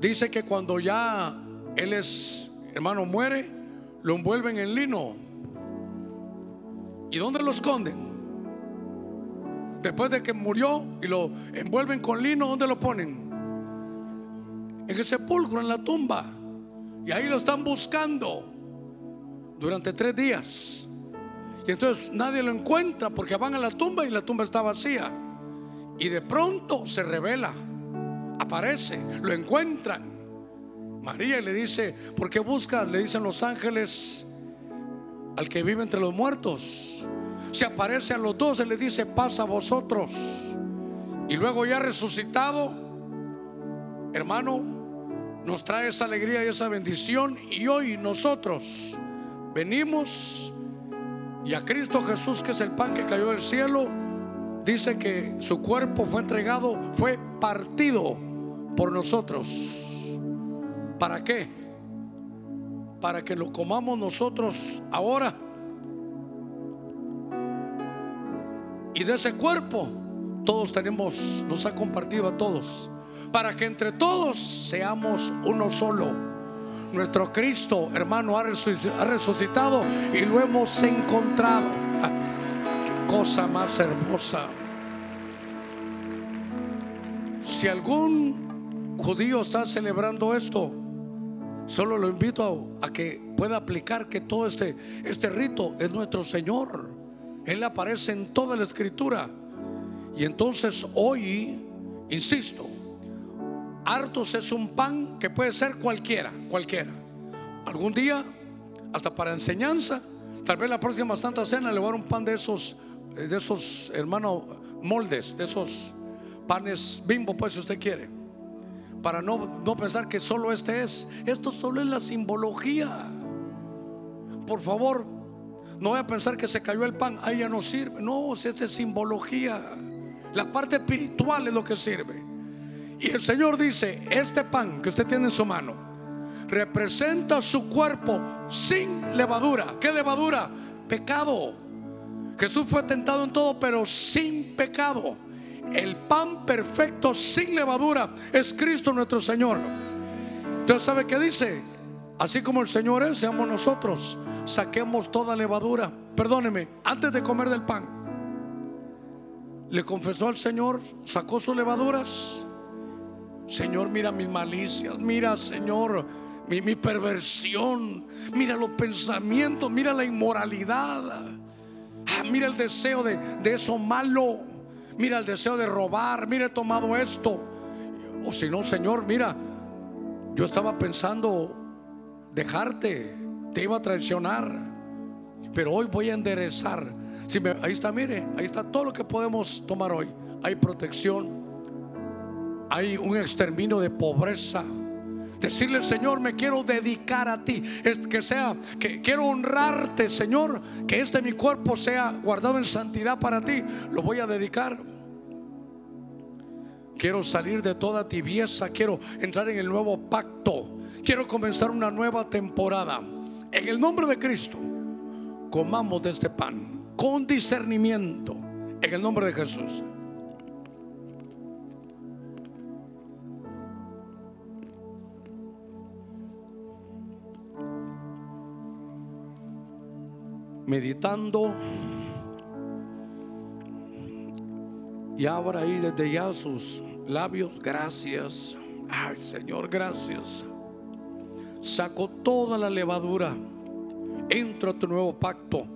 dice que cuando ya Él es, hermano, muere, lo envuelven en lino. ¿Y dónde lo esconden? Después de que murió y lo envuelven con lino, ¿dónde lo ponen? En el sepulcro, en la tumba. Y ahí lo están buscando durante tres días. Y entonces nadie lo encuentra porque van a la tumba y la tumba está vacía. Y de pronto se revela, aparece, lo encuentran. María le dice, ¿por qué busca? Le dicen los ángeles al que vive entre los muertos. Se aparece a los dos y le dice, pasa a vosotros. Y luego ya resucitado, hermano, nos trae esa alegría y esa bendición. Y hoy nosotros venimos y a Cristo Jesús, que es el pan que cayó del cielo, dice que su cuerpo fue entregado, fue partido por nosotros. ¿Para qué? Para que lo comamos nosotros ahora. Y de ese cuerpo todos tenemos, nos ha compartido a todos. Para que entre todos seamos uno solo. Nuestro Cristo, hermano, ha resuc- ha resucitado y lo hemos encontrado. Ah, Qué cosa más hermosa. Si algún judío está celebrando esto, solo lo invito a, a que pueda aplicar que todo este, este rito es nuestro Señor. Él aparece en toda la escritura. Y entonces hoy, insisto, hartos es un pan que puede ser cualquiera, cualquiera. Algún día, hasta para enseñanza, tal vez la próxima Santa Cena le voy a dar un pan de esos, de esos, hermano, moldes, de esos panes bimbo, pues si usted quiere. para no, no pensar que solo este es. Esto solo es la simbología. Por favor, no voy a pensar que se cayó el pan, ahí ya no sirve. No, si esta es simbología. La parte espiritual es lo que sirve. Y el Señor dice, este pan que usted tiene en su mano representa su cuerpo sin levadura. ¿Qué levadura? Pecado. Jesús fue tentado en todo, pero sin pecado. El pan perfecto sin levadura es Cristo nuestro Señor. Entonces, ¿sabe qué dice? Así como el Señor es, seamos nosotros. Saquemos toda levadura. Perdóneme, antes de comer del pan, le confesó al Señor, sacó sus levaduras. Señor, mira mis malicias, mira, Señor, mi, mi perversión, mira los pensamientos, mira la inmoralidad, Ah, mira el deseo de, de eso malo, mira el deseo de robar, mira he tomado esto. O si no, Señor, mira, yo estaba pensando dejarte, te iba a traicionar, pero hoy voy a enderezar. Si me- ahí está, mire, ahí está todo lo que podemos tomar hoy. Hay protección, hay un exterminio de pobreza. Decirle, Señor, me quiero dedicar a ti. Es que sea, que quiero honrarte, Señor. Que este mi cuerpo sea guardado en santidad para ti. Lo voy a dedicar. Quiero salir de toda tibieza. Quiero entrar en el nuevo pacto. Quiero comenzar una nueva temporada. En el nombre de Cristo, comamos de este pan con discernimiento. En el nombre de Jesús. Meditando y abra ahí desde ya sus labios. Gracias. Ay, Señor, gracias. Saco toda la levadura. Entro a tu nuevo pacto.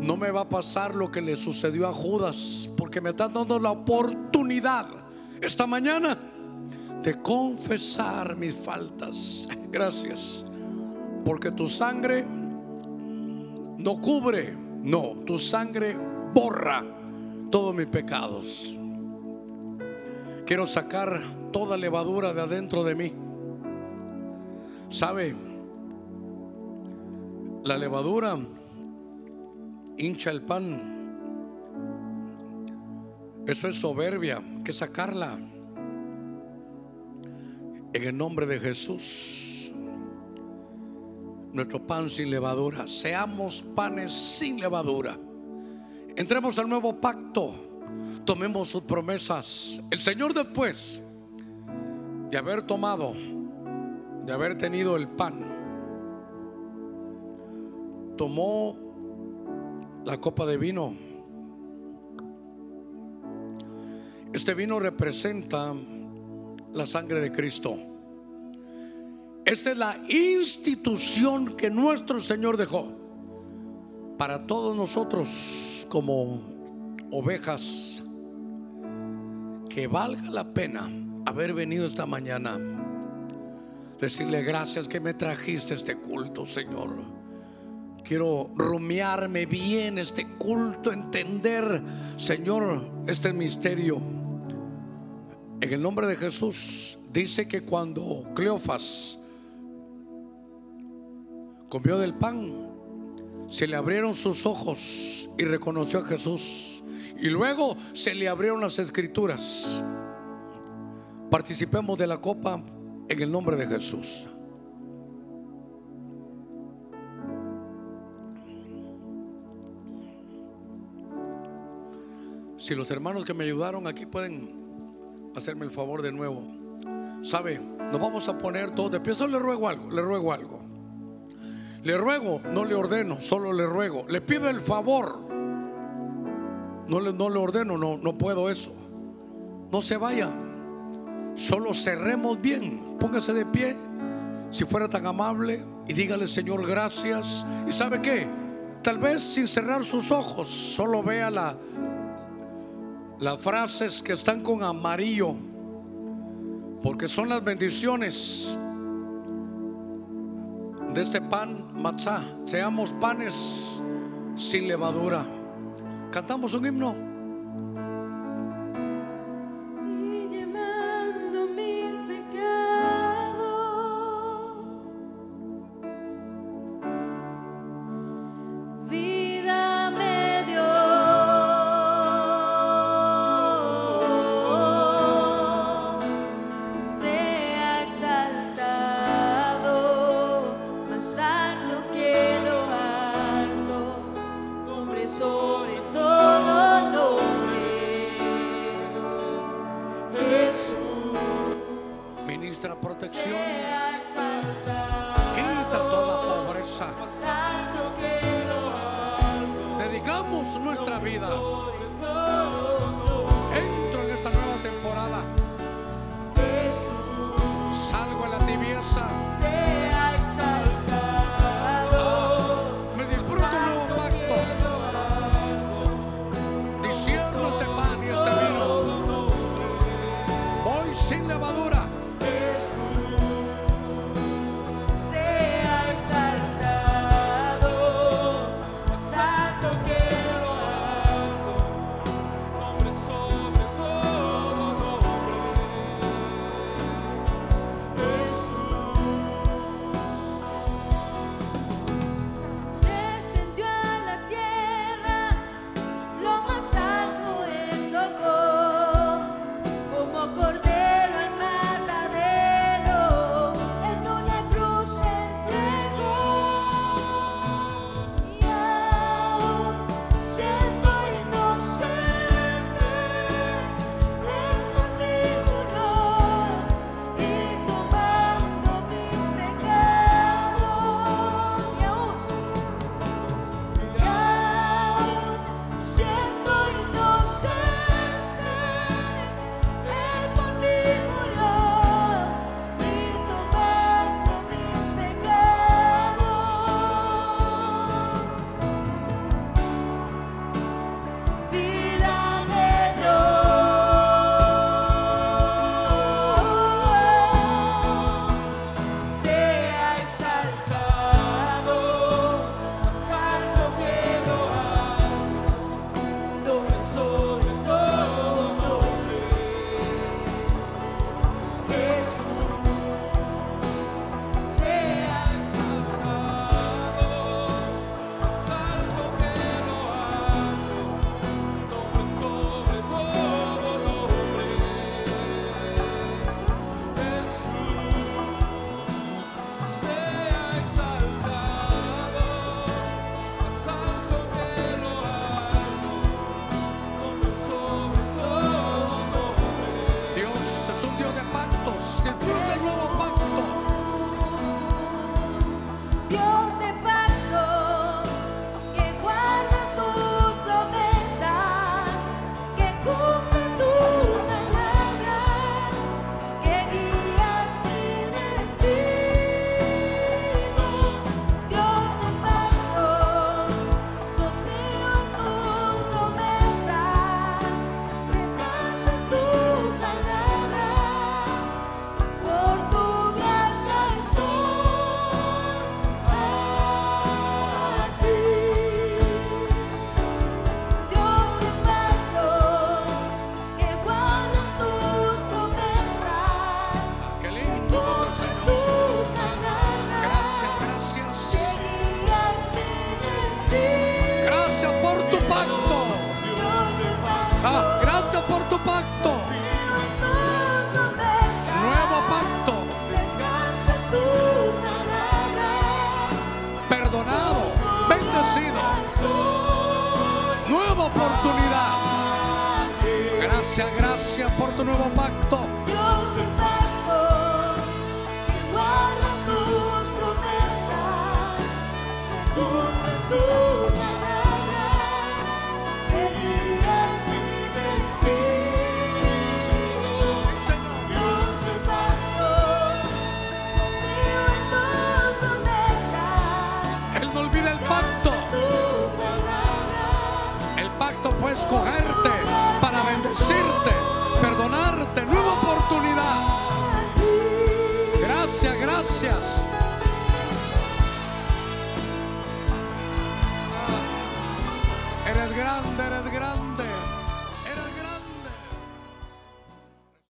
No me va a pasar lo que le sucedió a Judas, porque me están dando la oportunidad esta mañana de confesar mis faltas. Gracias porque tu sangre no cubre, no, tu sangre borra todos mis pecados. Quiero sacar toda levadura de adentro de mí. ¿Sabe? La levadura hincha el pan. Eso es soberbia, que sacarla. En el nombre de Jesús nuestro pan sin levadura. Seamos panes sin levadura. Entremos al nuevo pacto. Tomemos sus promesas. El Señor después de haber tomado, de haber tenido el pan, tomó la copa de vino. Este vino representa la sangre de Cristo. Esta es la institución que nuestro Señor dejó para todos nosotros como ovejas. Que valga la pena haber venido esta mañana. Decirle gracias que me trajiste este culto, Señor. Quiero rumiarme bien este culto, entender, Señor, este misterio. En el nombre de Jesús dice que cuando Cleofas comió del pan, se le abrieron sus ojos y reconoció a Jesús. Y luego se le abrieron las escrituras. Participemos de la copa en el nombre de Jesús. Si los hermanos que me ayudaron aquí pueden hacerme el favor de nuevo. ¿Sabe? Nos vamos a poner todos de pie. Solo le ruego algo, le ruego algo. Le ruego, no le ordeno, solo le ruego. Le pido el favor. No le, no le ordeno, no, no puedo eso. No se vaya. Solo cerremos bien. Póngase de pie. Si fuera tan amable y dígale, Señor, gracias. ¿Y sabe qué? Tal vez sin cerrar sus ojos, solo vea la, las frases que están con amarillo, porque son las bendiciones de este pan matzá. Seamos panes sin levadura. Cantamos un himno.